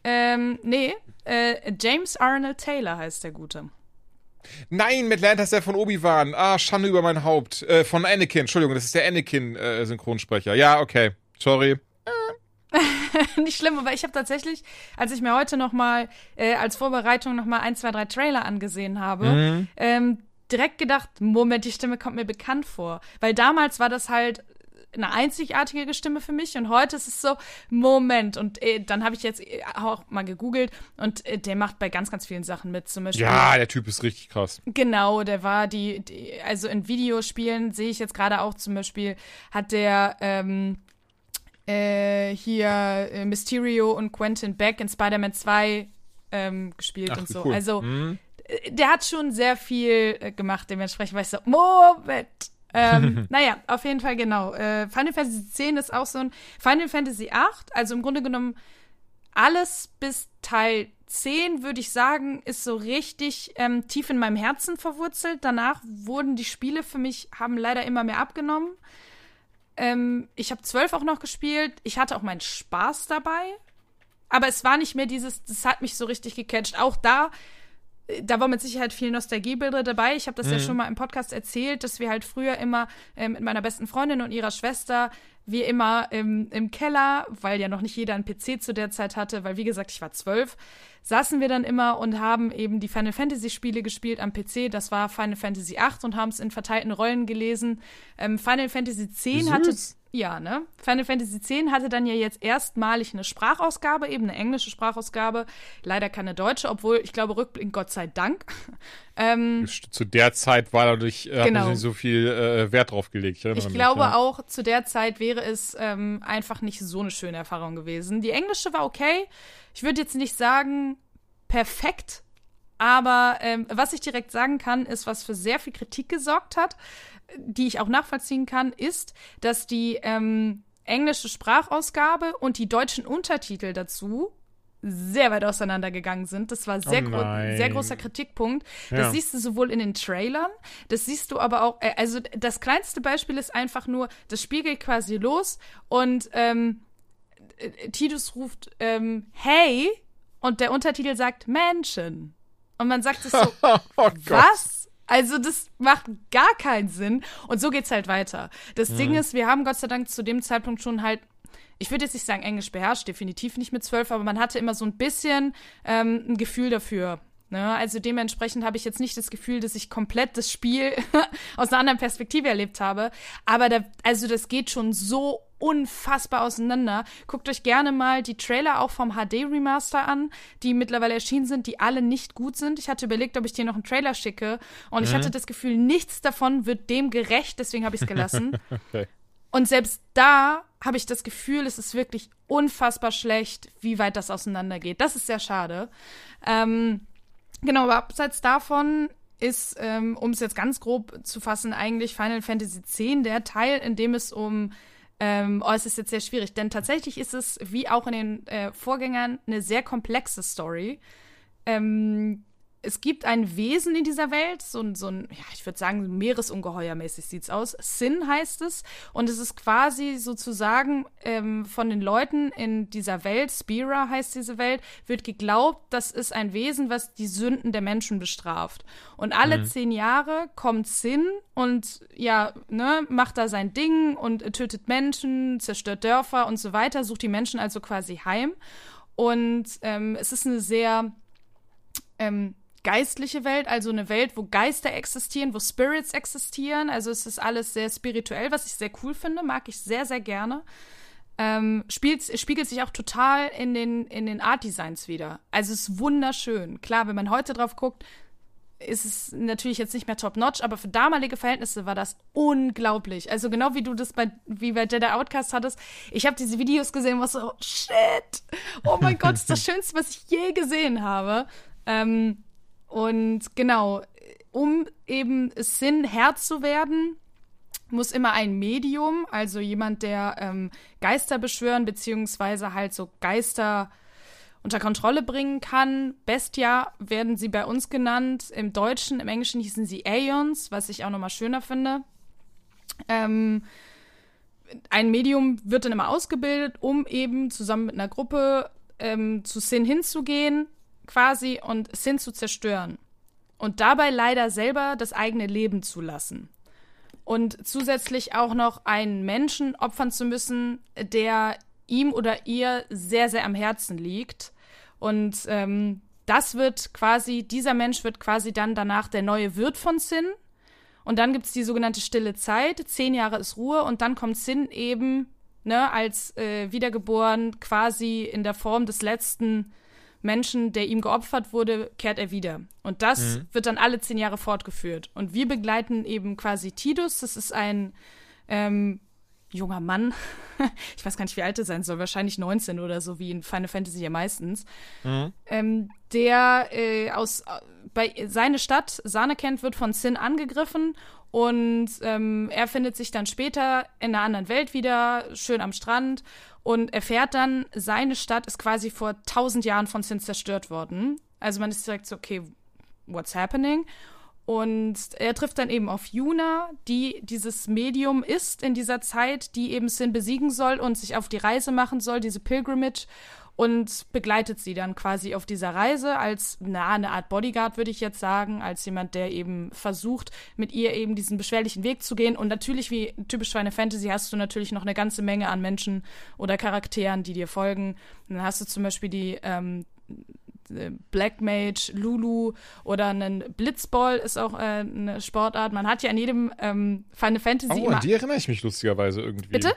Ähm, nee, äh, James Arnold Taylor heißt der Gute. Nein, Matt Lanter ist der von Obi-Wan. Ah, Schande über mein Haupt. Äh, von Anakin, Entschuldigung, das ist der Anakin-Synchronsprecher. ja, okay. Sorry. <laughs> Nicht schlimm, aber ich habe tatsächlich, als ich mir heute noch mal äh, als Vorbereitung noch mal ein, zwei, drei Trailer angesehen habe, Mhm. ähm, direkt gedacht, Moment, die Stimme kommt mir bekannt vor. Weil damals war das halt eine einzigartige Stimme für mich und heute ist es so, Moment. Und äh, dann habe ich jetzt äh, auch mal gegoogelt und äh, der macht bei ganz, ganz vielen Sachen mit. Zum Beispiel Ja, der Typ ist richtig krass. Genau, der war die, die also in Videospielen sehe ich jetzt gerade auch zum Beispiel, hat der ähm, äh, hier äh, Mysterio und Quentin Beck in Spider-Man 2 ähm, gespielt Ach, und so. cool. Also Mhm. äh, der hat schon sehr viel äh, gemacht, dementsprechend war ich so, Moment. ähm, <laughs> naja, auf jeden Fall genau. Äh, Final Fantasy X ist auch so ein Final Fantasy VIII, also im Grunde genommen alles bis Teil 10, würde ich sagen, ist so richtig ähm, tief in meinem Herzen verwurzelt. Danach wurden die Spiele für mich, haben leider immer mehr abgenommen. Ähm, ich habe 12 auch noch gespielt. Ich hatte auch meinen Spaß dabei. Aber es war nicht mehr dieses, das hat mich so richtig gecatcht. Auch da, da war mit Sicherheit viel Nostalgiebilder dabei. Ich habe das ja schon mal im Podcast erzählt, dass wir halt früher immer äh, mit meiner besten Freundin und ihrer Schwester, wie immer im, im Keller, weil ja noch nicht jeder einen PC zu der Zeit hatte, weil wie gesagt, ich war zwölf, saßen wir dann immer und haben eben die Final Fantasy Spiele gespielt am PC. Das war Final Fantasy VIII und haben es in verteilten Rollen gelesen. Ähm, Final Fantasy X Wie hatte süß. Ja, ne? Final Fantasy X hatte dann ja jetzt erstmalig eine Sprachausgabe, eben eine englische Sprachausgabe. Leider keine deutsche, obwohl ich glaube, rückblickend Gott sei Dank. <laughs> ähm, Zu der Zeit war dadurch äh, Genau. nicht so viel äh, Wert drauf gelegt. Ich, ich mich, glaube ja. auch, zu der Zeit wäre es ähm, einfach nicht so eine schöne Erfahrung gewesen. Die englische war okay. Ich würde jetzt nicht sagen perfekt, aber ähm, was ich direkt sagen kann, ist, was für sehr viel Kritik gesorgt hat, die ich auch nachvollziehen kann, ist, dass die ähm, englische Sprachausgabe und die deutschen Untertitel dazu sehr weit auseinandergegangen sind. Das war sehr, Oh gro sehr großer Kritikpunkt. Das Ja. siehst du sowohl in den Trailern, das siehst du aber auch, äh, also das kleinste Beispiel ist einfach nur, das Spiel geht quasi los und ähm, äh, Tidus ruft ähm, Hey und der Untertitel sagt Menschen. Und man sagt es so, <laughs> oh was? Also das macht gar keinen Sinn. Und so geht's halt weiter. Das Ding ist, wir haben Gott sei Dank zu dem Zeitpunkt schon halt, ich würde jetzt nicht sagen Englisch beherrscht, definitiv nicht mit zwölf, aber man hatte immer so ein bisschen ähm, ein Gefühl dafür, Ne? Also dementsprechend habe ich jetzt nicht das Gefühl, dass ich komplett das Spiel <laughs> aus einer anderen Perspektive erlebt habe. Aber da, also das geht schon so unfassbar auseinander. Guckt euch gerne mal die Trailer auch vom HD-Remaster an, die mittlerweile erschienen sind, die alle nicht gut sind. Ich hatte überlegt, ob ich dir noch einen Trailer schicke. Und mhm. ich hatte das Gefühl, nichts davon wird dem gerecht, deswegen habe ich es gelassen. <laughs> okay. Und selbst da habe ich das Gefühl, es ist wirklich unfassbar schlecht, wie weit das auseinandergeht. Das ist sehr schade. Ähm, Genau, aber abseits davon ist, ähm, um es jetzt ganz grob zu fassen, eigentlich Final Fantasy X der Teil, in dem es um ähm, oh, es ist jetzt sehr schwierig, denn tatsächlich ist es, wie auch in den äh, Vorgängern, eine sehr komplexe Story. Ähm, es gibt ein Wesen in dieser Welt, so, ein, so ein, ja, ich würde sagen, Meeresungeheuermäßig sieht's aus. Sin heißt es. Und es ist quasi sozusagen ähm, von den Leuten in dieser Welt, Spira heißt diese Welt, wird geglaubt, das ist ein Wesen, was die Sünden der Menschen bestraft. Und alle mhm. zehn Jahre kommt Sin und ja, ne, macht da sein Ding und tötet Menschen, zerstört Dörfer und so weiter, sucht die Menschen also quasi heim. Und ähm, es ist eine sehr ähm, geistliche Welt, also eine Welt, wo Geister existieren, wo Spirits existieren. Also es ist alles sehr spirituell, was ich sehr cool finde, mag ich sehr, sehr gerne. Ähm, spielt, spiegelt sich auch total in den, in den Art-Designs wieder. Also es ist wunderschön. Klar, wenn man heute drauf guckt, ist es natürlich jetzt nicht mehr top-notch, aber für damalige Verhältnisse war das unglaublich. Also genau wie du das bei, wie bei Jedi Outcast hattest. Ich habe diese Videos gesehen, was so, shit, oh mein Gott, das ist das <laughs> Schönste, was ich je gesehen habe. Ähm, und genau, um eben Sinn Herr zu werden, muss immer ein Medium, also jemand, der ähm, Geister beschwören, beziehungsweise halt so Geister unter Kontrolle bringen kann. Bestia werden sie bei uns genannt. Im Deutschen, im Englischen hießen sie Aeons, was ich auch nochmal schöner finde. Ähm, ein Medium wird dann immer ausgebildet, um eben zusammen mit einer Gruppe ähm, zu Sin hinzugehen quasi und Sin zu zerstören. Und dabei leider selber das eigene Leben zu lassen. Und zusätzlich auch noch einen Menschen opfern zu müssen, der ihm oder ihr sehr, sehr am Herzen liegt. Und ähm, das wird quasi, dieser Mensch wird quasi dann danach der neue Wirt von Sin. Und dann gibt es die sogenannte stille Zeit, zehn Jahre ist Ruhe und dann kommt Sin eben, ne, als äh, wiedergeboren, quasi in der Form des letzten Menschen, der ihm geopfert wurde, kehrt er wieder. Und das mhm. wird dann alle zehn Jahre fortgeführt. Und wir begleiten eben quasi Tidus. Das ist ein ähm, junger Mann. <laughs> ich weiß gar nicht, wie alt er sein soll. Wahrscheinlich 19 oder so, wie in Final Fantasy ja meistens. Mhm. Ähm, der äh, aus äh, bei seine Stadt, Sanekent, wird von Sin angegriffen und ähm, er findet sich dann später in einer anderen Welt wieder, schön am Strand und erfährt dann, seine Stadt ist quasi vor tausend Jahren von Sin zerstört worden. Also man ist direkt so, okay, what's happening? Und er trifft dann eben auf Yuna, die dieses Medium ist in dieser Zeit, die eben Sin besiegen soll und sich auf die Reise machen soll, diese Pilgrimage und begleitet sie dann quasi auf dieser Reise als na, eine Art Bodyguard, würde ich jetzt sagen, als jemand, der eben versucht, mit ihr eben diesen beschwerlichen Weg zu gehen. Und natürlich, wie typisch für eine Fantasy, hast du natürlich noch eine ganze Menge an Menschen oder Charakteren, die dir folgen. Und dann hast du zum Beispiel die ähm, Black Mage, Lulu oder einen Blitzball ist auch äh, eine Sportart. Man hat ja an jedem ähm, Final Fantasy. Oh, an die erinnere ich mich lustigerweise irgendwie. Bitte?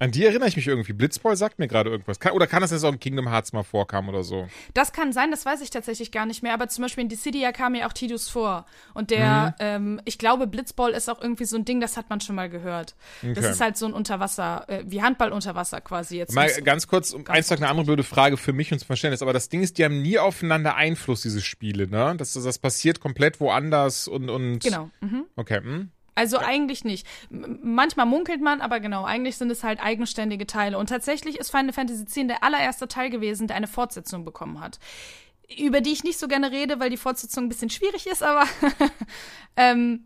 An die erinnere ich mich irgendwie. Blitzboy sagt mir gerade irgendwas. Kann, oder kann das jetzt auch in Kingdom Hearts mal vorkam oder so? Das kann sein, das weiß ich tatsächlich gar nicht mehr. Aber zum Beispiel in Dissidia kam mir auch Tidus vor. Und der, mhm. ähm, ich glaube, Blitzball ist auch irgendwie so ein Ding, das hat man schon mal gehört. Okay. Das ist halt so ein Unterwasser, äh, wie Handball unter Wasser quasi jetzt. Mal ganz kurz, um eins eine andere blöde Frage für mich und zum Verständnis. Aber das Ding ist, die haben nie aufeinander Einfluss, diese Spiele, ne? Das, das passiert komplett woanders und. und genau. Mhm. Okay. Hm? Also ja. eigentlich nicht. manchmal munkelt man, aber genau, eigentlich sind es halt eigenständige Teile. Und tatsächlich ist Final Fantasy X der allererste Teil gewesen, der eine Fortsetzung bekommen hat. Über die ich nicht so gerne rede, weil die Fortsetzung ein bisschen schwierig ist, aber <laughs> ähm,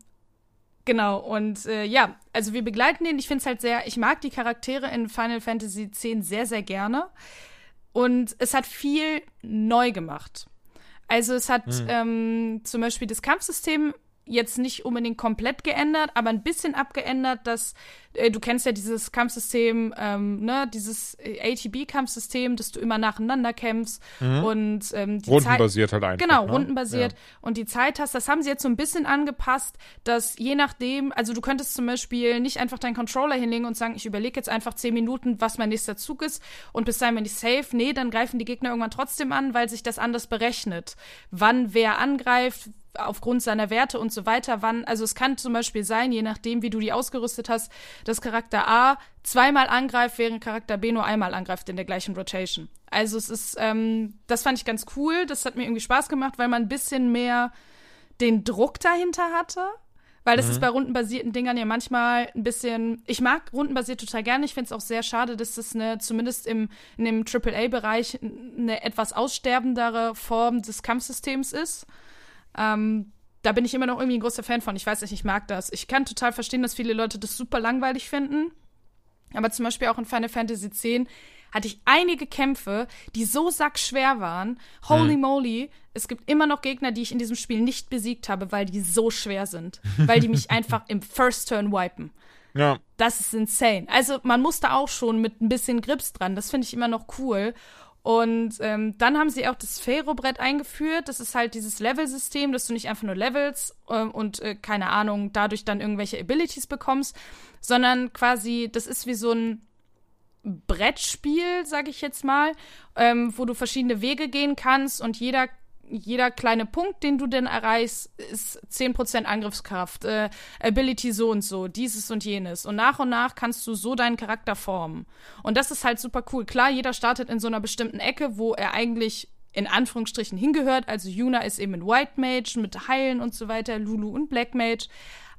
genau. Und äh, ja, also wir begleiten den. Ich finde es halt sehr, ich mag die Charaktere in Final Fantasy X sehr, sehr gerne. Und es hat viel neu gemacht. Also es hat mhm. ähm, zum Beispiel das Kampfsystem jetzt nicht unbedingt komplett geändert, aber ein bisschen abgeändert, dass äh, du kennst ja dieses Kampfsystem, ähm, ne, dieses ATB-Kampfsystem, dass du immer nacheinander kämpfst Mhm. und ähm, die Rundenbasiert halt einfach. Genau, ne? rundenbasiert. Ja. Und die Zeit hast, das haben sie jetzt so ein bisschen angepasst, dass je nachdem, also du könntest zum Beispiel nicht einfach deinen Controller hinlegen und sagen, ich überlege jetzt einfach zehn Minuten, was mein nächster Zug ist und bis dahin bin ich safe. Nee, dann greifen die Gegner irgendwann trotzdem an, weil sich das anders berechnet. Wann wer angreift, aufgrund seiner Werte und so weiter, wann, also es kann zum Beispiel sein, je nachdem, wie du die ausgerüstet hast, dass Charakter A zweimal angreift, während Charakter B nur einmal angreift in der gleichen Rotation. Also es ist, ähm, das fand ich ganz cool, das hat mir irgendwie Spaß gemacht, weil man ein bisschen mehr den Druck dahinter hatte. Weil das ist bei rundenbasierten Dingern ja manchmal ein bisschen. Ich mag rundenbasiert total gerne. Ich finde es auch sehr schade, dass das eine, zumindest im, in dem AAA-Bereich, eine etwas aussterbendere Form des Kampfsystems ist. Ähm, da bin ich immer noch irgendwie ein großer Fan von. Ich weiß nicht, ich mag das. Ich kann total verstehen, dass viele Leute das super langweilig finden. Aber zum Beispiel auch in Final Fantasy X hatte ich einige Kämpfe, die so sackschwer waren. Holy moly, es gibt immer noch Gegner, die ich in diesem Spiel nicht besiegt habe, weil die so schwer sind. weil die mich <laughs> einfach im First Turn wipen. Ja. Das ist insane. Also man muss da auch schon mit ein bisschen Grips dran. Das finde ich immer noch cool. Und ähm, dann haben sie auch das Ferrobrett eingeführt. Das ist halt dieses Level-System, dass du nicht einfach nur Levels ähm, und äh, keine Ahnung, dadurch dann irgendwelche Abilities bekommst, sondern quasi, das ist wie so ein Brettspiel, sag ich jetzt mal, ähm, wo du verschiedene Wege gehen kannst und jeder jeder kleine Punkt, den du denn erreichst, ist 10% Angriffskraft, äh, Ability so und so, dieses und jenes. Und nach und nach kannst du so deinen Charakter formen. Und das ist halt super cool. Klar, jeder startet in so einer bestimmten Ecke, wo er eigentlich in Anführungsstrichen hingehört. Also Yuna ist eben ein White Mage mit Heilen und so weiter, Lulu und Black Mage.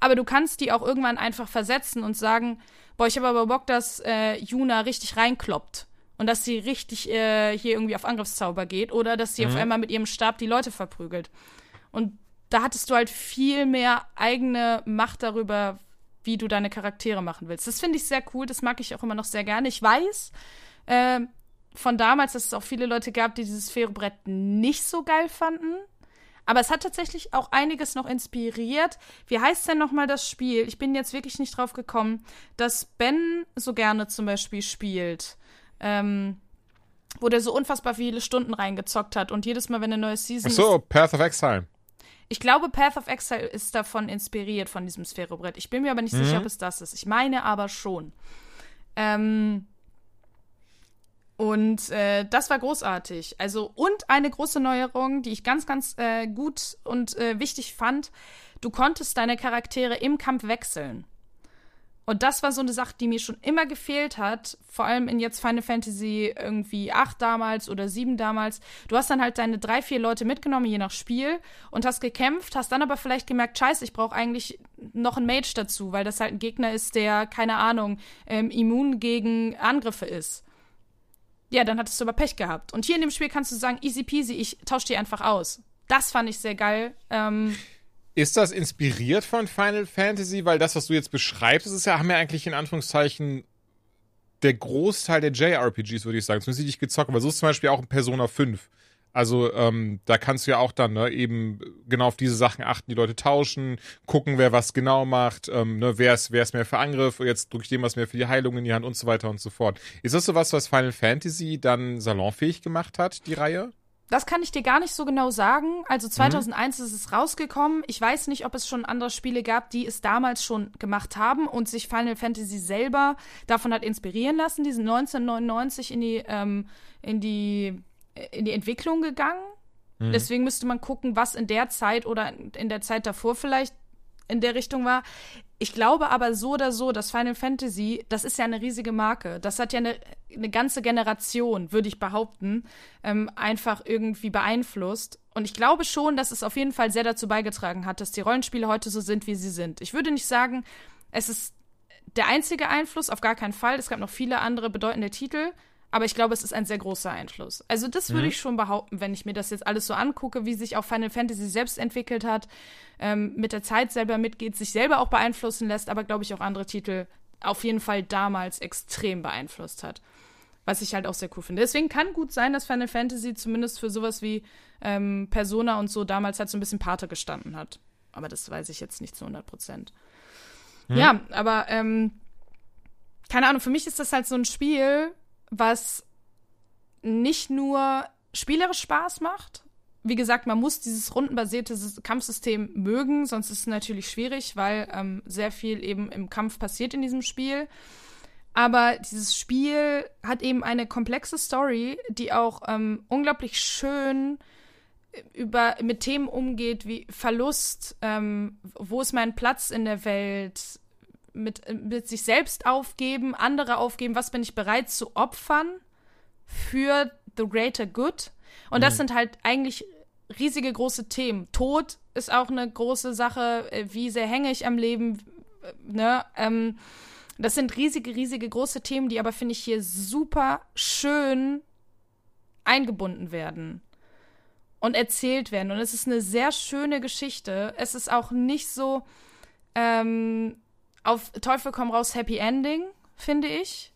Aber du kannst die auch irgendwann einfach versetzen und sagen, boah, ich habe aber Bock, dass äh, Yuna richtig reinkloppt und dass sie richtig äh, hier irgendwie auf Angriffszauber geht oder dass sie auf einmal mit ihrem Stab die Leute verprügelt. Und da hattest du halt viel mehr eigene Macht darüber, wie du deine Charaktere machen willst. Das finde ich sehr cool, das mag ich auch immer noch sehr gerne. Ich weiß äh, von damals, dass es auch viele Leute gab, die dieses Ferrobrett nicht so geil fanden. Aber es hat tatsächlich auch einiges noch inspiriert. Wie heißt denn nochmal das Spiel? Ich bin jetzt wirklich nicht drauf gekommen, dass Ben so gerne zum Beispiel spielt ähm, wo der so unfassbar viele Stunden reingezockt hat und jedes Mal, wenn eine neue Season Ach so, ist. Path of Exile. Ich glaube, Path of Exile ist davon inspiriert, von diesem Sphärobrett. Ich bin mir aber nicht sicher, ob es das ist. Ich meine aber schon. Ähm, und äh, das war großartig. Also, und eine große Neuerung, die ich ganz, ganz äh, gut und äh, wichtig fand. Du konntest deine Charaktere im Kampf wechseln. Und das war so eine Sache, die mir schon immer gefehlt hat, vor allem in jetzt Final Fantasy irgendwie 8 damals oder 7 damals. Du hast dann halt deine drei, vier Leute mitgenommen, je nach Spiel, und hast gekämpft, hast dann aber vielleicht gemerkt, scheiße, ich brauche eigentlich noch einen Mage dazu, weil das halt ein Gegner ist, der, keine Ahnung, ähm, immun gegen Angriffe ist. Ja, dann hattest du aber Pech gehabt. Und hier in dem Spiel kannst du sagen, easy peasy, ich tausche die einfach aus. Das fand ich sehr geil. Ähm, Ist das inspiriert von Final Fantasy? Weil das, was du jetzt beschreibst, ist ja, haben ja eigentlich in Anführungszeichen der Großteil der JRPGs, würde ich sagen, zumindest die ich gezockt habe. So ist zum Beispiel auch in Persona 5. Also ähm, da kannst du ja auch dann ne, eben genau auf diese Sachen achten, die Leute tauschen, gucken, wer was genau macht, ähm, ne, wer ist wer ist mehr für Angriff, jetzt drücke ich dem was mehr für die Heilung in die Hand und so weiter und so fort. Ist das so was, was Final Fantasy dann salonfähig gemacht hat, die Reihe? Das kann ich dir gar nicht so genau sagen. Also 2001 ist es rausgekommen. Ich weiß nicht, ob es schon andere Spiele gab, die es damals schon gemacht haben und sich Final Fantasy selber davon hat inspirieren lassen. Die sind 1999 in die, ähm, in die, in die Entwicklung gegangen. Deswegen müsste man gucken, was in der Zeit oder in der Zeit davor vielleicht in der Richtung war. Ich glaube aber so oder so, dass Final Fantasy, das ist ja eine riesige Marke. Das hat ja eine, eine ganze Generation, würde ich behaupten, ähm, einfach irgendwie beeinflusst. Und ich glaube schon, dass es auf jeden Fall sehr dazu beigetragen hat, dass die Rollenspiele heute so sind, wie sie sind. Ich würde nicht sagen, es ist der einzige Einfluss, auf gar keinen Fall. Es gab noch viele andere bedeutende Titel. Aber ich glaube, es ist ein sehr großer Einfluss. Also das würde ich schon behaupten, wenn ich mir das jetzt alles so angucke, wie sich auch Final Fantasy selbst entwickelt hat, ähm, mit der Zeit selber mitgeht, sich selber auch beeinflussen lässt, aber glaube ich auch andere Titel auf jeden Fall damals extrem beeinflusst hat. Was ich halt auch sehr cool finde. Deswegen kann gut sein, dass Final Fantasy zumindest für sowas wie ähm, Persona und so damals halt so ein bisschen Pate gestanden hat. aber das weiß ich jetzt nicht zu 100 Prozent. Hm. Ja, aber ähm, keine Ahnung, für mich ist das halt so ein Spiel, was nicht nur spielerisch Spaß macht. Wie gesagt, man muss dieses rundenbasierte Kampfsystem mögen, sonst ist es natürlich schwierig, weil ähm, sehr viel eben im Kampf passiert in diesem Spiel. Aber dieses Spiel hat eben eine komplexe Story, die auch ähm, unglaublich schön über, mit Themen umgeht wie Verlust, ähm, wo ist mein Platz in der Welt, mit, mit sich selbst aufgeben, andere aufgeben, was bin ich bereit zu opfern für the greater good. Und das mhm. sind halt eigentlich riesige große Themen. Tod ist auch eine große Sache, äh, wie sehr hänge ich am Leben, äh, ne? Ähm, das sind riesige, riesige große Themen, die aber, finde ich, hier super schön eingebunden werden und erzählt werden. Und es ist eine sehr schöne Geschichte. Es ist auch nicht so ähm, auf Teufel komm raus Happy Ending, finde ich.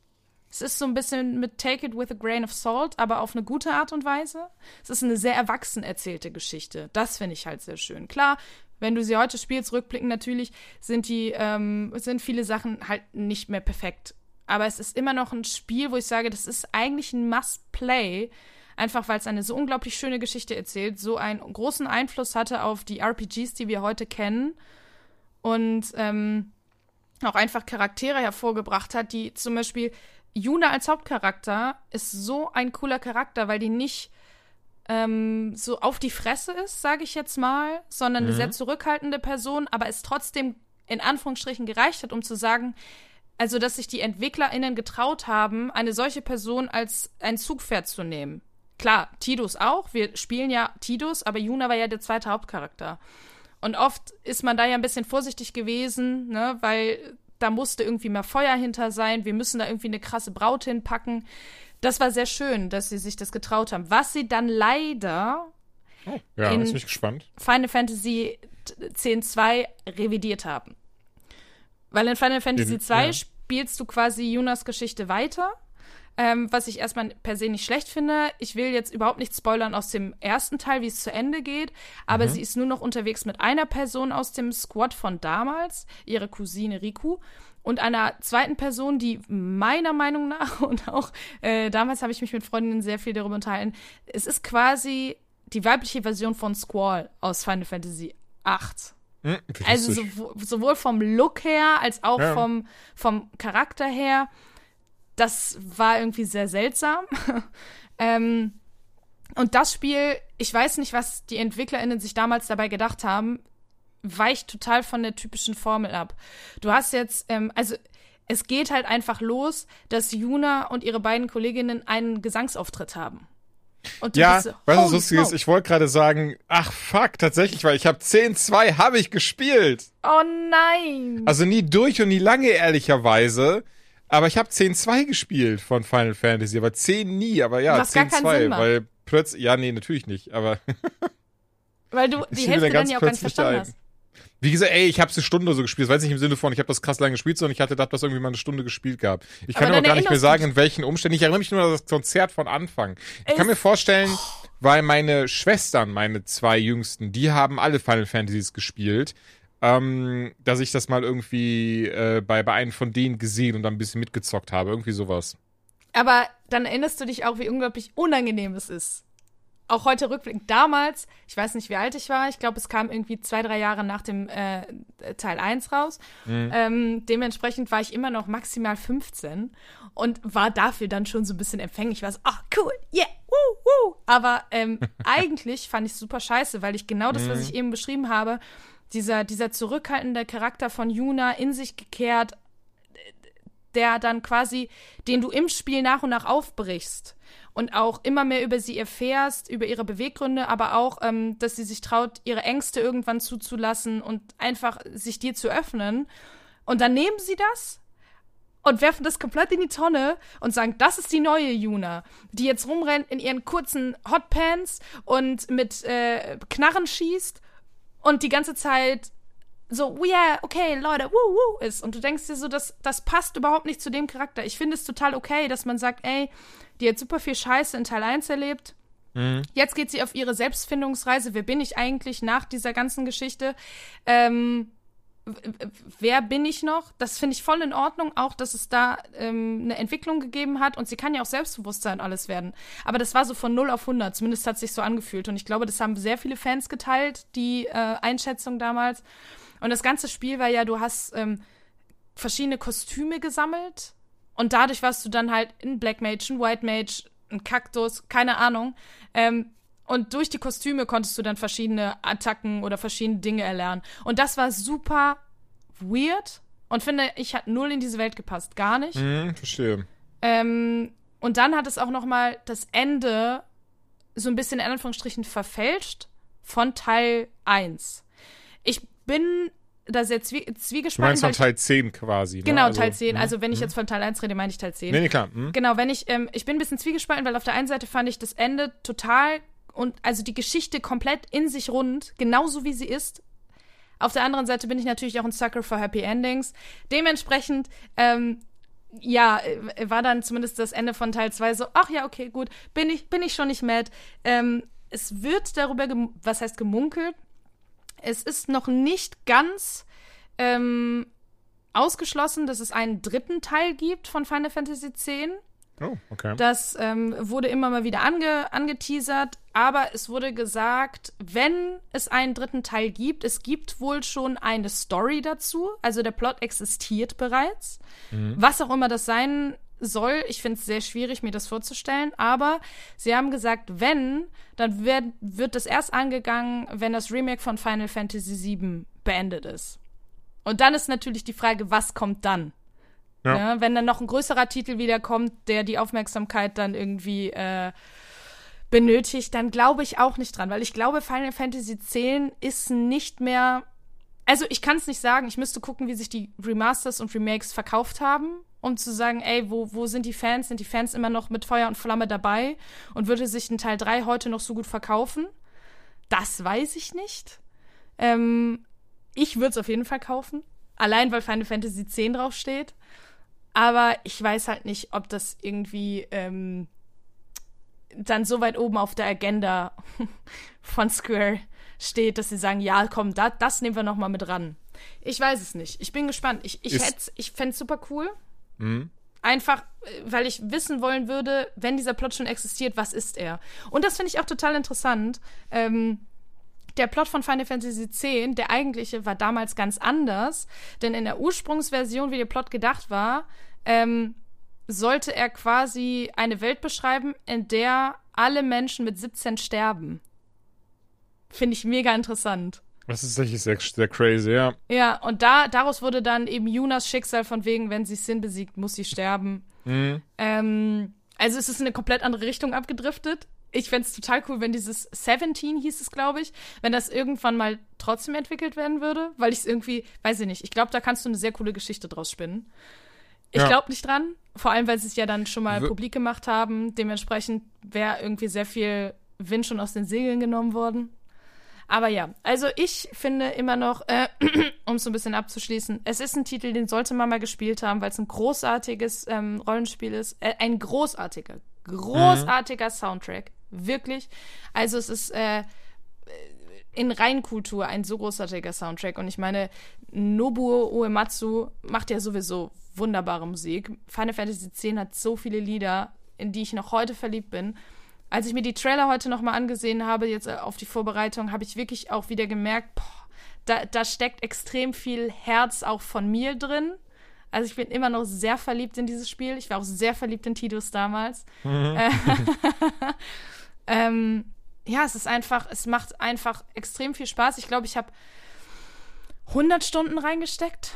Es ist so ein bisschen mit Take it with a grain of salt, aber auf eine gute Art und Weise. Es ist eine sehr erwachsen erzählte Geschichte. Das finde ich halt sehr schön. Klar, wenn du sie heute spielst, rückblicken natürlich, sind die, ähm, sind viele Sachen halt nicht mehr perfekt. Aber es ist immer noch ein Spiel, wo ich sage, das ist eigentlich ein Must-Play. Einfach weil es eine so unglaublich schöne Geschichte erzählt, so einen großen Einfluss hatte auf die RPGs, die wir heute kennen. Und ähm, auch einfach Charaktere hervorgebracht hat, die zum Beispiel Juna als Hauptcharakter ist so ein cooler Charakter, weil die nicht ähm, so auf die Fresse ist, sage ich jetzt mal, sondern mhm. eine sehr zurückhaltende Person, aber es trotzdem in Anführungsstrichen gereicht hat, um zu sagen, also dass sich die EntwicklerInnen getraut haben, eine solche Person als ein Zugpferd zu nehmen. Klar, Tidus auch. Wir spielen ja Tidus, aber Juna war ja der zweite Hauptcharakter. Und oft ist man da ja ein bisschen vorsichtig gewesen, ne, weil da musste irgendwie mehr Feuer hinter sein. Wir müssen da irgendwie eine krasse Braut hinpacken. Das war sehr schön, dass sie sich das getraut haben. Was sie dann leider oh, ja, in. Final Fantasy X-2 revidiert haben. Weil in Final Fantasy II ja. spielst du quasi Junas Geschichte weiter. Ähm, was ich erstmal per se nicht schlecht finde. Ich will jetzt überhaupt nicht spoilern aus dem ersten Teil, wie es zu Ende geht, aber mhm. sie ist nur noch unterwegs mit einer Person aus dem Squad von damals, ihre Cousine Riku und einer zweiten Person, die meiner Meinung nach <laughs> und auch äh, damals habe ich mich mit Freundinnen sehr viel darüber unterhalten. Es ist quasi die weibliche Version von Squall aus Final Fantasy VIII. Hm, also sowohl, sowohl vom Look her als auch ja. vom, vom Charakter her. Das war irgendwie sehr seltsam. <laughs> ähm, und das Spiel, ich weiß nicht, was die EntwicklerInnen sich damals dabei gedacht haben weicht total von der typischen Formel ab. Du hast jetzt, ähm, also es geht halt einfach los, dass Juna und ihre beiden Kolleginnen einen Gesangsauftritt haben. Und ja, bist, was das lustig ist, ich wollte gerade sagen, ach fuck, tatsächlich, weil ich habe 10-2 habe ich gespielt. Oh nein. Also nie durch und nie lange, ehrlicherweise. Aber ich habe 10-2 gespielt von Final Fantasy, aber 10 nie, aber ja, 10-2, weil plötzlich, ja, nee, natürlich nicht, aber. <laughs> weil du die Hälfte dann ja auch gar nicht verstanden hast. Wie gesagt, ey, ich habe eine Stunde so gespielt. Das weiß nicht im Sinne von, ich habe das krass lange gespielt, sondern ich hatte das, das irgendwie mal eine Stunde gespielt gehabt. Ich kann aber gar nicht mehr sagen, in welchen Umständen. Ich erinnere mich nur an das Konzert von Anfang. Ich kann mir vorstellen, weil meine Schwestern, meine zwei Jüngsten, die haben alle Final Fantasies gespielt, ähm, dass ich das mal irgendwie äh, bei, bei einem von denen gesehen und dann ein bisschen mitgezockt habe. Irgendwie sowas. Aber dann erinnerst du dich auch, wie unglaublich unangenehm es ist auch heute rückblickend damals, ich weiß nicht, wie alt ich war, ich glaube, es kam irgendwie zwei, drei Jahre nach dem äh, Teil 1 raus. Mhm. Ähm, dementsprechend war ich immer noch maximal 15 und war dafür dann schon so ein bisschen empfänglich. Ich war so, ach, oh, cool, yeah, woo, woo. Aber ähm, <laughs> eigentlich fand ich es super scheiße, weil ich genau das, mhm. was ich eben beschrieben habe, dieser, dieser zurückhaltende Charakter von Juna in sich gekehrt, der dann quasi, den du im Spiel nach und nach aufbrichst und auch immer mehr über sie erfährst, über ihre Beweggründe, aber auch, ähm, dass sie sich traut, ihre Ängste irgendwann zuzulassen und einfach sich dir zu öffnen. Und dann nehmen sie das und werfen das komplett in die Tonne und sagen, das ist die neue Juna, die jetzt rumrennt in ihren kurzen Hotpants und mit äh, Knarren schießt und die ganze Zeit so, oh yeah, okay, Leute, woo, woo, ist. Und du denkst dir so, das, das passt überhaupt nicht zu dem Charakter. Ich finde es total okay, dass man sagt, ey, die hat super viel Scheiße in Teil 1 erlebt. Mhm. Jetzt geht sie auf ihre Selbstfindungsreise. Wer bin ich eigentlich nach dieser ganzen Geschichte? Ähm, wer bin ich noch? Das finde ich voll in Ordnung, auch dass es da ähm, eine Entwicklung gegeben hat und sie kann ja auch Selbstbewusstsein alles werden. Aber das war so von 0 auf 100, zumindest hat sich so angefühlt und ich glaube, das haben sehr viele Fans geteilt, die äh, Einschätzung damals. Und das ganze Spiel war ja, du hast ähm, verschiedene Kostüme gesammelt und dadurch warst du dann halt ein Black Mage, ein White Mage, ein Kaktus, keine Ahnung. Ähm, und durch die Kostüme konntest du dann verschiedene Attacken oder verschiedene Dinge erlernen. Und das war super weird und finde, ich hat null in diese Welt gepasst, gar nicht. Mhm, verstehe. Ähm, und dann hat es auch noch mal das Ende so ein bisschen in Anführungsstrichen verfälscht von Teil 1. Ich bin da sehr zwie Du zwiegespalten. meinst weil von Teil 10 quasi, ne? genau, Also, Teil 10. mhm, Also wenn ich mhm. jetzt von Teil 1 rede, meine ich Teil 10. Nee, nee, klar. mhm. Genau, wenn ich, ähm, ich bin ein bisschen zwiegespalten, weil auf der einen Seite fand ich das Ende total und also die Geschichte komplett in sich rund, genauso wie sie ist. Auf der anderen Seite bin ich natürlich auch ein Sucker for Happy Endings. Dementsprechend, ähm, ja, äh, war dann zumindest das Ende von Teil 2 so, ach ja, okay, gut, bin ich, bin ich schon nicht mad. Ähm, es wird darüber, was heißt gemunkelt, es ist noch nicht ganz ähm, ausgeschlossen, dass es einen dritten Teil gibt von Final Fantasy X. Oh, okay. Das ähm, wurde immer mal wieder ange angeteasert, aber es wurde gesagt, wenn es einen dritten Teil gibt, es gibt wohl schon eine Story dazu. Also der Plot existiert bereits. Was auch immer das sein soll, ich finde es sehr schwierig, mir das vorzustellen. Aber sie haben gesagt, wenn, dann wird, wird das erst angegangen, wenn das Remake von Final Fantasy VII beendet ist. Und dann ist natürlich die Frage, was kommt dann? Ja. Ja, wenn dann noch ein größerer Titel wiederkommt, der die Aufmerksamkeit dann irgendwie äh, benötigt, dann glaube ich auch nicht dran, weil ich glaube, Final Fantasy X ist nicht mehr. Also ich kann es nicht sagen, ich müsste gucken, wie sich die Remasters und Remakes verkauft haben, um zu sagen, ey, wo, wo sind die Fans? Sind die Fans immer noch mit Feuer und Flamme dabei? Und würde sich ein Teil 3 heute noch so gut verkaufen? Das weiß ich nicht. Ähm, ich würde es auf jeden Fall kaufen. Allein weil Final Fantasy X draufsteht. Aber ich weiß halt nicht, ob das irgendwie ähm, dann so weit oben auf der Agenda <laughs> von Square steht, dass sie sagen, ja, komm, da, das nehmen wir noch mal mit ran. Ich weiß es nicht. Ich bin gespannt. Ich, ich, hätt's- ich fände es super cool. Mhm. Einfach, äh, weil ich wissen wollen würde, wenn dieser Plot schon existiert, was ist er? Und das finde ich auch total interessant. Ähm, der Plot von Final Fantasy X, der eigentliche, war damals ganz anders, denn in der Ursprungsversion, wie der Plot gedacht war, ähm, sollte er quasi eine Welt beschreiben, in der alle Menschen mit 17 sterben. Finde ich mega interessant. Das ist tatsächlich sehr, sehr crazy, ja. Ja, und da, daraus wurde dann eben Yunas Schicksal von wegen, wenn sie Sin besiegt, muss sie sterben. Mhm. Ähm, also es ist in eine komplett andere Richtung abgedriftet. Ich fänd's total cool, wenn dieses 17 hieß es, glaube ich, wenn das irgendwann mal trotzdem entwickelt werden würde, weil ich es irgendwie, weiß ich nicht, ich glaube, da kannst du eine sehr coole Geschichte draus spinnen. Ich Ja. glaube nicht dran, vor allem, weil sie es ja dann schon mal W- publik gemacht haben. Dementsprechend wäre irgendwie sehr viel Wind schon aus den Segeln genommen worden. Aber ja, also ich finde immer noch, äh, <clears throat> um es so ein bisschen abzuschließen, es ist ein Titel, den sollte man mal gespielt haben, weil es ein großartiges ähm, Rollenspiel ist. Äh, ein großartiger, großartiger Soundtrack. Wirklich. Also es ist äh, in Reinkultur ein so großartiger Soundtrack. Und ich meine, Nobuo Uematsu macht ja sowieso wunderbare Musik. Final Fantasy X hat so viele Lieder, in die ich noch heute verliebt bin. Als ich mir die Trailer heute noch mal angesehen habe, jetzt äh, auf die Vorbereitung, habe ich wirklich auch wieder gemerkt, boah, da, da steckt extrem viel Herz auch von mir drin. Also ich bin immer noch sehr verliebt in dieses Spiel. Ich war auch sehr verliebt in Tidus damals. Äh, <laughs> <laughs> ähm, ja, es ist einfach, es macht einfach extrem viel Spaß. Ich glaube, ich habe 100 Stunden reingesteckt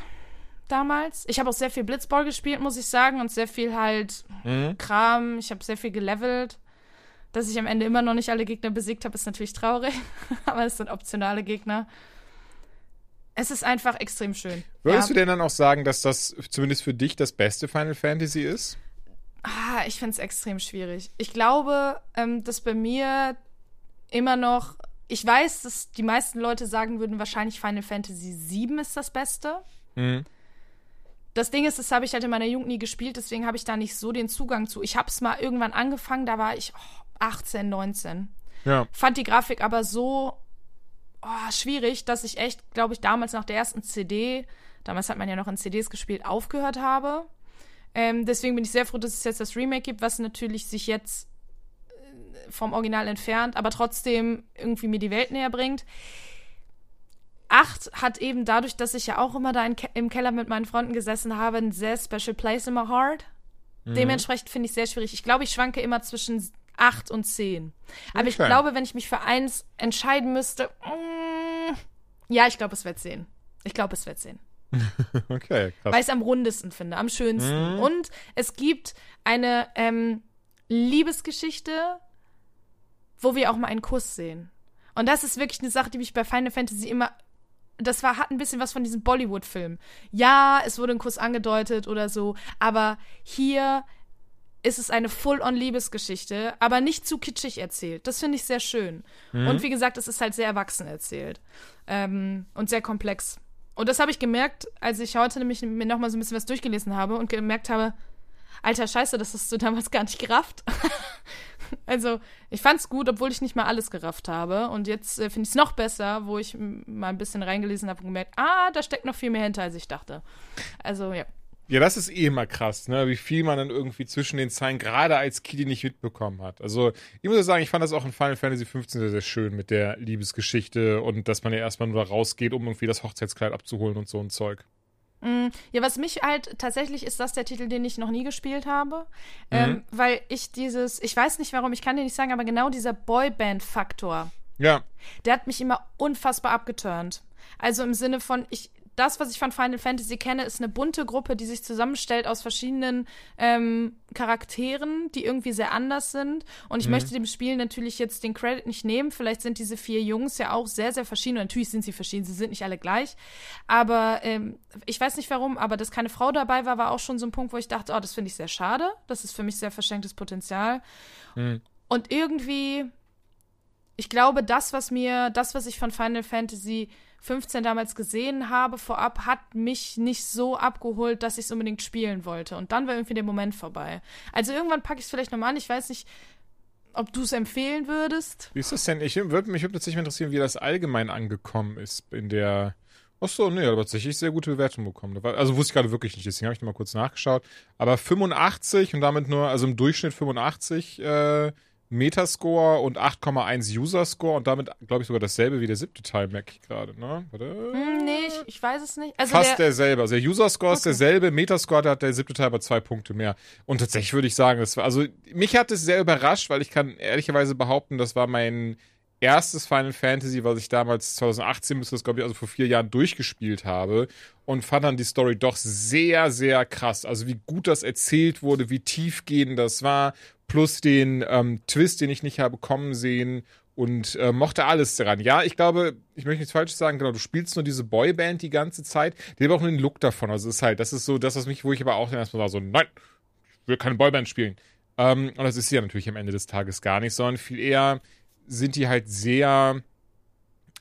damals. Ich habe auch sehr viel Blitzball gespielt, muss ich sagen, und sehr viel halt Mhm. Kram. Ich habe sehr viel gelevelt. Dass ich am Ende immer noch nicht alle Gegner besiegt habe, ist natürlich traurig. <laughs> Aber es sind optionale Gegner. Es ist einfach extrem schön. Würdest ja. du denn dann auch sagen, dass das zumindest für dich das beste Final Fantasy ist? Ah, ich finde es extrem schwierig. Ich glaube, ähm, dass bei mir immer noch. Ich weiß, dass die meisten Leute sagen würden, wahrscheinlich Final Fantasy VII ist das Beste. Mhm. Das Ding ist, das habe ich halt in meiner Jugend nie gespielt, deswegen habe ich da nicht so den Zugang zu. Ich habe es mal irgendwann angefangen, da war ich oh, 18, 19. Ja. Fand die Grafik aber so oh, schwierig, dass ich echt, glaube ich, damals nach der ersten CD, damals hat man ja noch in CDs gespielt, aufgehört habe. Ähm, deswegen bin ich sehr froh, dass es jetzt das Remake gibt, was natürlich sich jetzt äh, vom Original entfernt, aber trotzdem irgendwie mir die Welt näher bringt. 8 hat eben dadurch, dass ich ja auch immer da in, im Keller mit meinen Freunden gesessen habe, ein sehr special place in my heart. Mhm. Dementsprechend finde ich sehr schwierig. Ich glaube, ich schwanke immer zwischen 8 und 10. Aber okay. ich glaube, wenn ich mich für eins entscheiden müsste, mm, ja, ich glaube, es wird 10. Ich glaube, es wird 10. <laughs> okay, krass. Weil ich es am rundesten finde, am schönsten. Mhm. Und es gibt eine ähm, Liebesgeschichte, wo wir auch mal einen Kuss sehen. Und das ist wirklich eine Sache, die mich bei Final Fantasy immer. Das war, hat ein bisschen was von diesem Bollywood-Film. Ja, es wurde ein Kuss angedeutet oder so, aber hier ist es eine Full-on-Liebesgeschichte, aber nicht zu kitschig erzählt. Das finde ich sehr schön. Mhm. Und wie gesagt, es ist halt sehr erwachsen erzählt. Ähm, und sehr komplex. Und das habe ich gemerkt, als ich heute nämlich mir nochmal so ein bisschen was durchgelesen habe und gemerkt habe, alter Scheiße, das hast du damals gar nicht gerafft. <laughs> also, ich fand es gut, obwohl ich nicht mal alles gerafft habe. Und jetzt äh, finde ich es noch besser, wo ich mal ein bisschen reingelesen habe und gemerkt, ah, da steckt noch viel mehr hinter, als ich dachte. Also, ja. Ja, das ist eh immer krass, ne? Wie viel man dann irgendwie zwischen den Zeilen gerade als Kitty nicht mitbekommen hat. Also, ich muss sagen, ich fand das auch in Final Fantasy 15 sehr, sehr schön mit der Liebesgeschichte und dass man ja erstmal nur rausgeht, um irgendwie das Hochzeitskleid abzuholen und so ein Zeug. Mm, ja, was mich halt tatsächlich ist das der Titel, den ich noch nie gespielt habe. Mhm. Ähm, weil ich dieses, ich weiß nicht warum, ich kann dir nicht sagen, aber genau dieser Boyband-Faktor. Ja. Der hat mich immer unfassbar abgeturnt. Also im Sinne von, ich, das, was ich von Final Fantasy kenne, ist eine bunte Gruppe, die sich zusammenstellt aus verschiedenen ähm, Charakteren, die irgendwie sehr anders sind. Und ich mhm. möchte dem Spiel natürlich jetzt den Credit nicht nehmen. Vielleicht sind diese vier Jungs ja auch sehr, sehr verschieden. Und natürlich sind sie verschieden, sie sind nicht alle gleich. Aber ähm, ich weiß nicht warum, aber dass keine Frau dabei war, war auch schon so ein Punkt, wo ich dachte, oh, das finde ich sehr schade. Das ist für mich sehr verschenktes Potenzial. Mhm. Und irgendwie, ich glaube, das, was mir, das, was ich von Final Fantasy 15 damals gesehen habe vorab, hat mich nicht so abgeholt, dass ich es unbedingt spielen wollte. Und dann war irgendwie der Moment vorbei. Also irgendwann packe ich es vielleicht nochmal an. Ich weiß nicht, ob du es empfehlen würdest. Wie ist das denn? Ich würde mich tatsächlich interessieren, wie das allgemein angekommen ist in der. Ach so, nee, aber tatsächlich sehr gute Bewertung bekommen. Also wusste ich gerade wirklich nicht, deswegen habe ich nochmal kurz nachgeschaut. Aber 85 und damit nur, also im Durchschnitt 85 äh, Metascore und 8,1 User-Score und damit, glaube ich, sogar dasselbe wie der siebte Teil, merke ich gerade, ne? Warte. Hm, nee, ich, ich, weiß es nicht. Also Fast der, derselbe. Also der User-Score okay. ist derselbe, Metascore hat der siebte Teil aber zwei Punkte mehr. Und tatsächlich würde ich sagen, das war, also mich hat es sehr überrascht, weil ich kann ehrlicherweise behaupten, das war mein erstes Final Fantasy, was ich damals 2018 bis das glaube ich also vor vier Jahren durchgespielt habe und fand dann die Story doch sehr sehr krass. Also wie gut das erzählt wurde, wie tiefgehend das war, plus den ähm, Twist, den ich nicht habe kommen sehen und äh, mochte alles daran. Ja, ich glaube, ich möchte nichts Falsches sagen, genau, du spielst nur diese Boyband die ganze Zeit, die aber auch nur den Look davon. Also es ist halt, das ist so das, was mich, wo ich aber auch dann erstmal war, so, nein, ich will keine Boyband spielen. Ähm, und das ist sie ja natürlich am Ende des Tages gar nicht, sondern viel eher sind die halt sehr,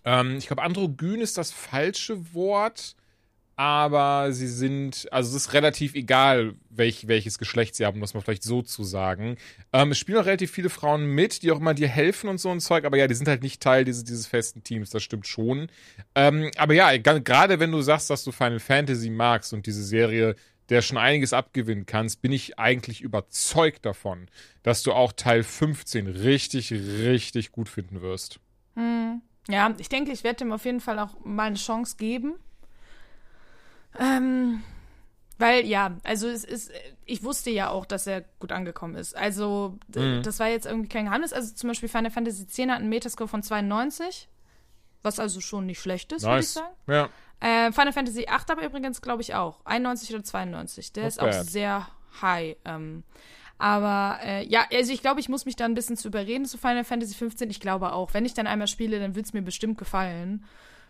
ähm, ich glaube, androgyn ist das falsche Wort, aber sie sind, also es ist relativ egal, welch, welches Geschlecht sie haben, muss man vielleicht so zu sagen. Ähm, es spielen auch relativ viele Frauen mit, die auch immer dir helfen und so ein Zeug, aber ja, die sind halt nicht Teil dieses, dieses festen Teams, das stimmt schon. Ähm, aber ja, gerade wenn du sagst, dass du Final Fantasy magst und diese Serie der schon einiges abgewinnen kannst, bin ich eigentlich überzeugt davon, dass du auch Teil 15 richtig, richtig gut finden wirst. Hm. Ja, ich denke, ich werde dem auf jeden Fall auch mal eine Chance geben. Ähm, weil, ja, also es ist, ich wusste ja auch, dass er gut angekommen ist. Also, mhm. das war jetzt irgendwie kein Geheimnis. Also zum Beispiel Final Fantasy X hat einen Metascore von 92, was also schon nicht schlecht ist, nice. würde ich sagen. Ja. Äh, Final Fantasy VIII aber übrigens, glaube ich, auch. 91 oder 92. Der Not ist bad. auch sehr high. Ähm, aber äh, ja, also ich glaube, ich muss mich da ein bisschen zu überreden zu Final Fantasy 15. Ich glaube auch, wenn ich dann einmal spiele, dann wird es mir bestimmt gefallen.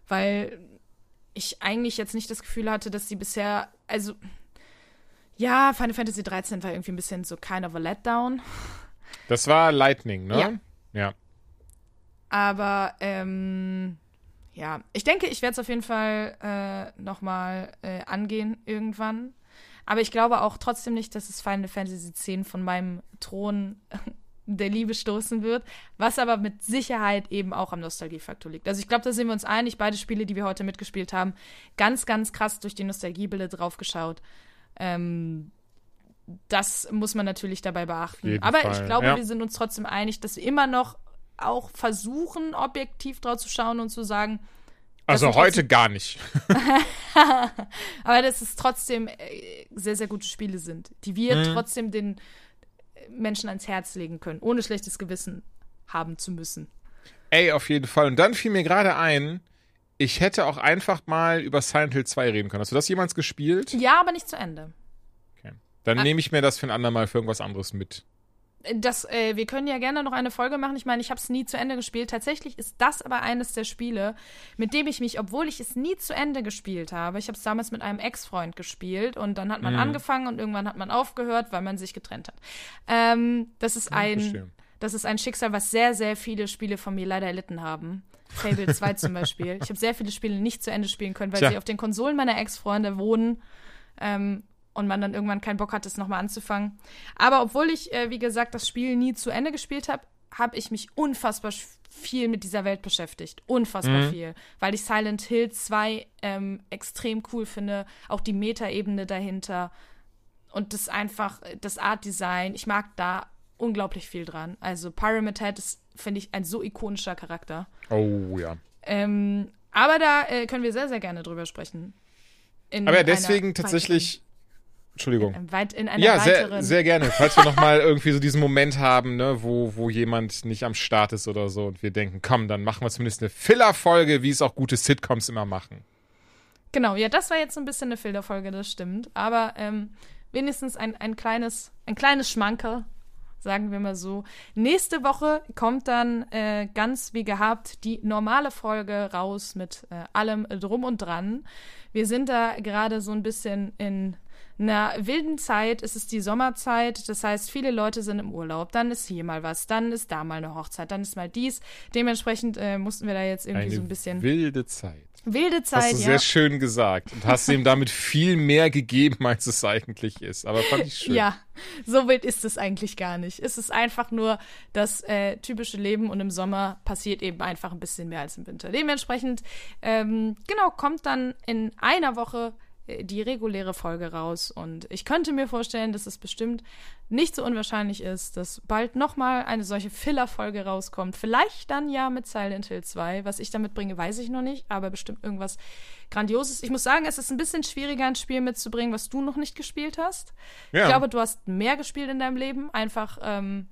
Weil ich eigentlich jetzt nicht das Gefühl hatte, dass sie bisher, also ja, Final Fantasy 13 war irgendwie ein bisschen so kind of a letdown. Das war Lightning, ne? Ja. ja. Aber ähm, ja, ich denke, ich werde es auf jeden Fall äh, nochmal äh, angehen irgendwann. Aber ich glaube auch trotzdem nicht, dass es Final Fantasy X von meinem Thron der Liebe stoßen wird, was aber mit Sicherheit eben auch am Nostalgiefaktor liegt. Also ich glaube, da sind wir uns einig, beide Spiele, die wir heute mitgespielt haben, ganz, ganz krass durch die Nostalgiebilder draufgeschaut. Ähm, das muss man natürlich dabei beachten. Aber Fall. ich glaube, ja. wir sind uns trotzdem einig, dass wir immer noch auch versuchen, objektiv drauf zu schauen und zu sagen. Also heute gar nicht. <laughs> aber dass es trotzdem äh, sehr, sehr gute Spiele sind, die wir mhm. trotzdem den Menschen ans Herz legen können, ohne schlechtes Gewissen haben zu müssen. Ey, auf jeden Fall. Und dann fiel mir gerade ein, ich hätte auch einfach mal über Silent Hill 2 reden können. Hast du das jemals gespielt? Ja, aber nicht zu Ende. Okay. Dann ah. nehme ich mir das für ein andermal für irgendwas anderes mit das, äh, wir können ja gerne noch eine Folge machen. Ich meine, ich habe es nie zu Ende gespielt. Tatsächlich ist das aber eines der Spiele, mit dem ich mich, obwohl ich es nie zu Ende gespielt habe, ich habe es damals mit einem Ex-Freund gespielt und dann hat man mhm. angefangen und irgendwann hat man aufgehört, weil man sich getrennt hat. Ähm, das ist ein, das ist ein Schicksal, was sehr, sehr viele Spiele von mir leider erlitten haben. Fable 2 zum Beispiel. Ich habe sehr viele Spiele nicht zu Ende spielen können, weil Tja. sie auf den Konsolen meiner Ex-Freunde wohnen. Ähm, und man dann irgendwann keinen Bock hat, das nochmal anzufangen. Aber obwohl ich, äh, wie gesagt, das Spiel nie zu Ende gespielt habe, habe ich mich unfassbar viel mit dieser Welt beschäftigt. Unfassbar mhm. viel. Weil ich Silent Hill 2 ähm, extrem cool finde. Auch die Metaebene dahinter. Und das einfach, das Art Design. Ich mag da unglaublich viel dran. Also Pyramid Head ist, finde ich, ein so ikonischer Charakter. Oh ja. Ähm, aber da äh, können wir sehr, sehr gerne drüber sprechen. aber ja, deswegen tatsächlich Entschuldigung. In, weit, in einer ja, sehr, sehr gerne. Falls wir nochmal irgendwie so diesen Moment haben, ne, wo, wo jemand nicht am Start ist oder so und wir denken, komm, dann machen wir zumindest eine Filler-Folge, wie es auch gute Sitcoms immer machen. Genau, ja, das war jetzt so ein bisschen eine Filler-Folge, das stimmt. Aber ähm, wenigstens ein, ein kleines, ein kleines Schmankerl, sagen wir mal so. Nächste Woche kommt dann äh, ganz wie gehabt die normale Folge raus mit äh, allem drum und dran. Wir sind da gerade so ein bisschen in einer wilden Zeit ist es die Sommerzeit. Das heißt, viele Leute sind im Urlaub. Dann ist hier mal was, dann ist da mal eine Hochzeit, dann ist mal dies. Dementsprechend äh, mussten wir da jetzt irgendwie eine so ein bisschen. Wilde Zeit. Wilde Zeit, hast du ja. sehr schön gesagt und hast ihm damit viel mehr gegeben, als es eigentlich ist. Aber fand ich schön. Ja, so wild ist es eigentlich gar nicht. Es ist einfach nur das äh, typische Leben und im Sommer passiert eben einfach ein bisschen mehr als im Winter. Dementsprechend, ähm, genau, kommt dann in einer Woche die reguläre Folge raus. Und ich könnte mir vorstellen, dass es bestimmt nicht so unwahrscheinlich ist, dass bald nochmal eine solche Filler-Folge rauskommt. Vielleicht dann ja mit Silent Hill 2. Was ich damit bringe, weiß ich noch nicht, aber bestimmt irgendwas Grandioses. Ich muss sagen, es ist ein bisschen schwieriger, ein Spiel mitzubringen, was du noch nicht gespielt hast. Ja. Ich glaube, du hast mehr gespielt in deinem Leben. Einfach, ähm,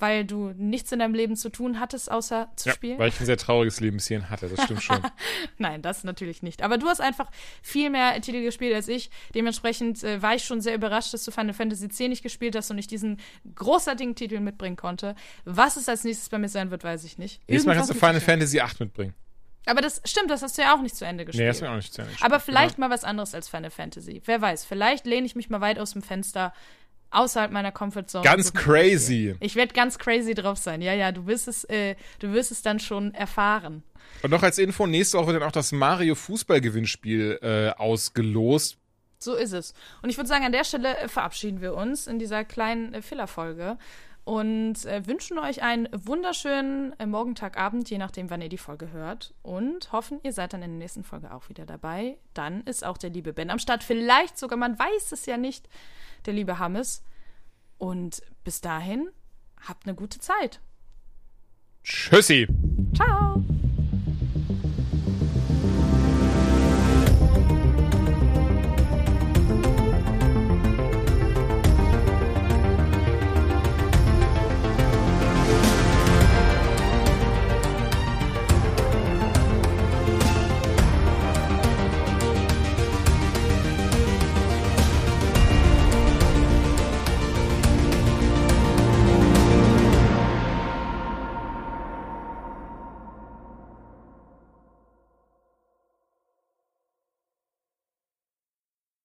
weil du nichts in deinem Leben zu tun hattest, außer zu ja, spielen? Weil ich ein sehr trauriges Leben bis hierhin hatte, das stimmt schon. <laughs> Nein, das natürlich nicht. Aber du hast einfach viel mehr Titel gespielt als ich. Dementsprechend äh, war ich schon sehr überrascht, dass du Final Fantasy X nicht gespielt hast und ich diesen großartigen Titel mitbringen konnte. Was es als nächstes bei mir sein wird, weiß ich nicht. Nächstes Mal kannst du Final Fantasy VIII mitbringen. Aber das stimmt, das hast du ja auch nicht zu Ende gespielt. Nee, das hast du auch nicht zu Ende gespielt. Aber vielleicht genau. mal was anderes als Final Fantasy. Wer weiß, vielleicht lehne ich mich mal weit aus dem Fenster außerhalb meiner Comfortzone. Ganz crazy. Ich werde ganz crazy drauf sein. Ja, ja, du wirst es, äh, du wirst es dann schon erfahren. Und noch als Info, nächste Woche wird dann auch das Mario Fußball-Gewinnspiel äh, ausgelost. So ist es. Und ich würde sagen, an der Stelle äh, verabschieden wir uns in dieser kleinen äh, Filler-Folge und äh, wünschen euch einen wunderschönen äh, Morgentagabend, je nachdem, wann ihr die Folge hört. Und hoffen, ihr seid dann in der nächsten Folge auch wieder dabei. Dann ist auch der liebe Ben am Start. Vielleicht sogar, man weiß es ja nicht der liebe Hammes. Und bis dahin, habt eine gute Zeit. Tschüssi. Ciao.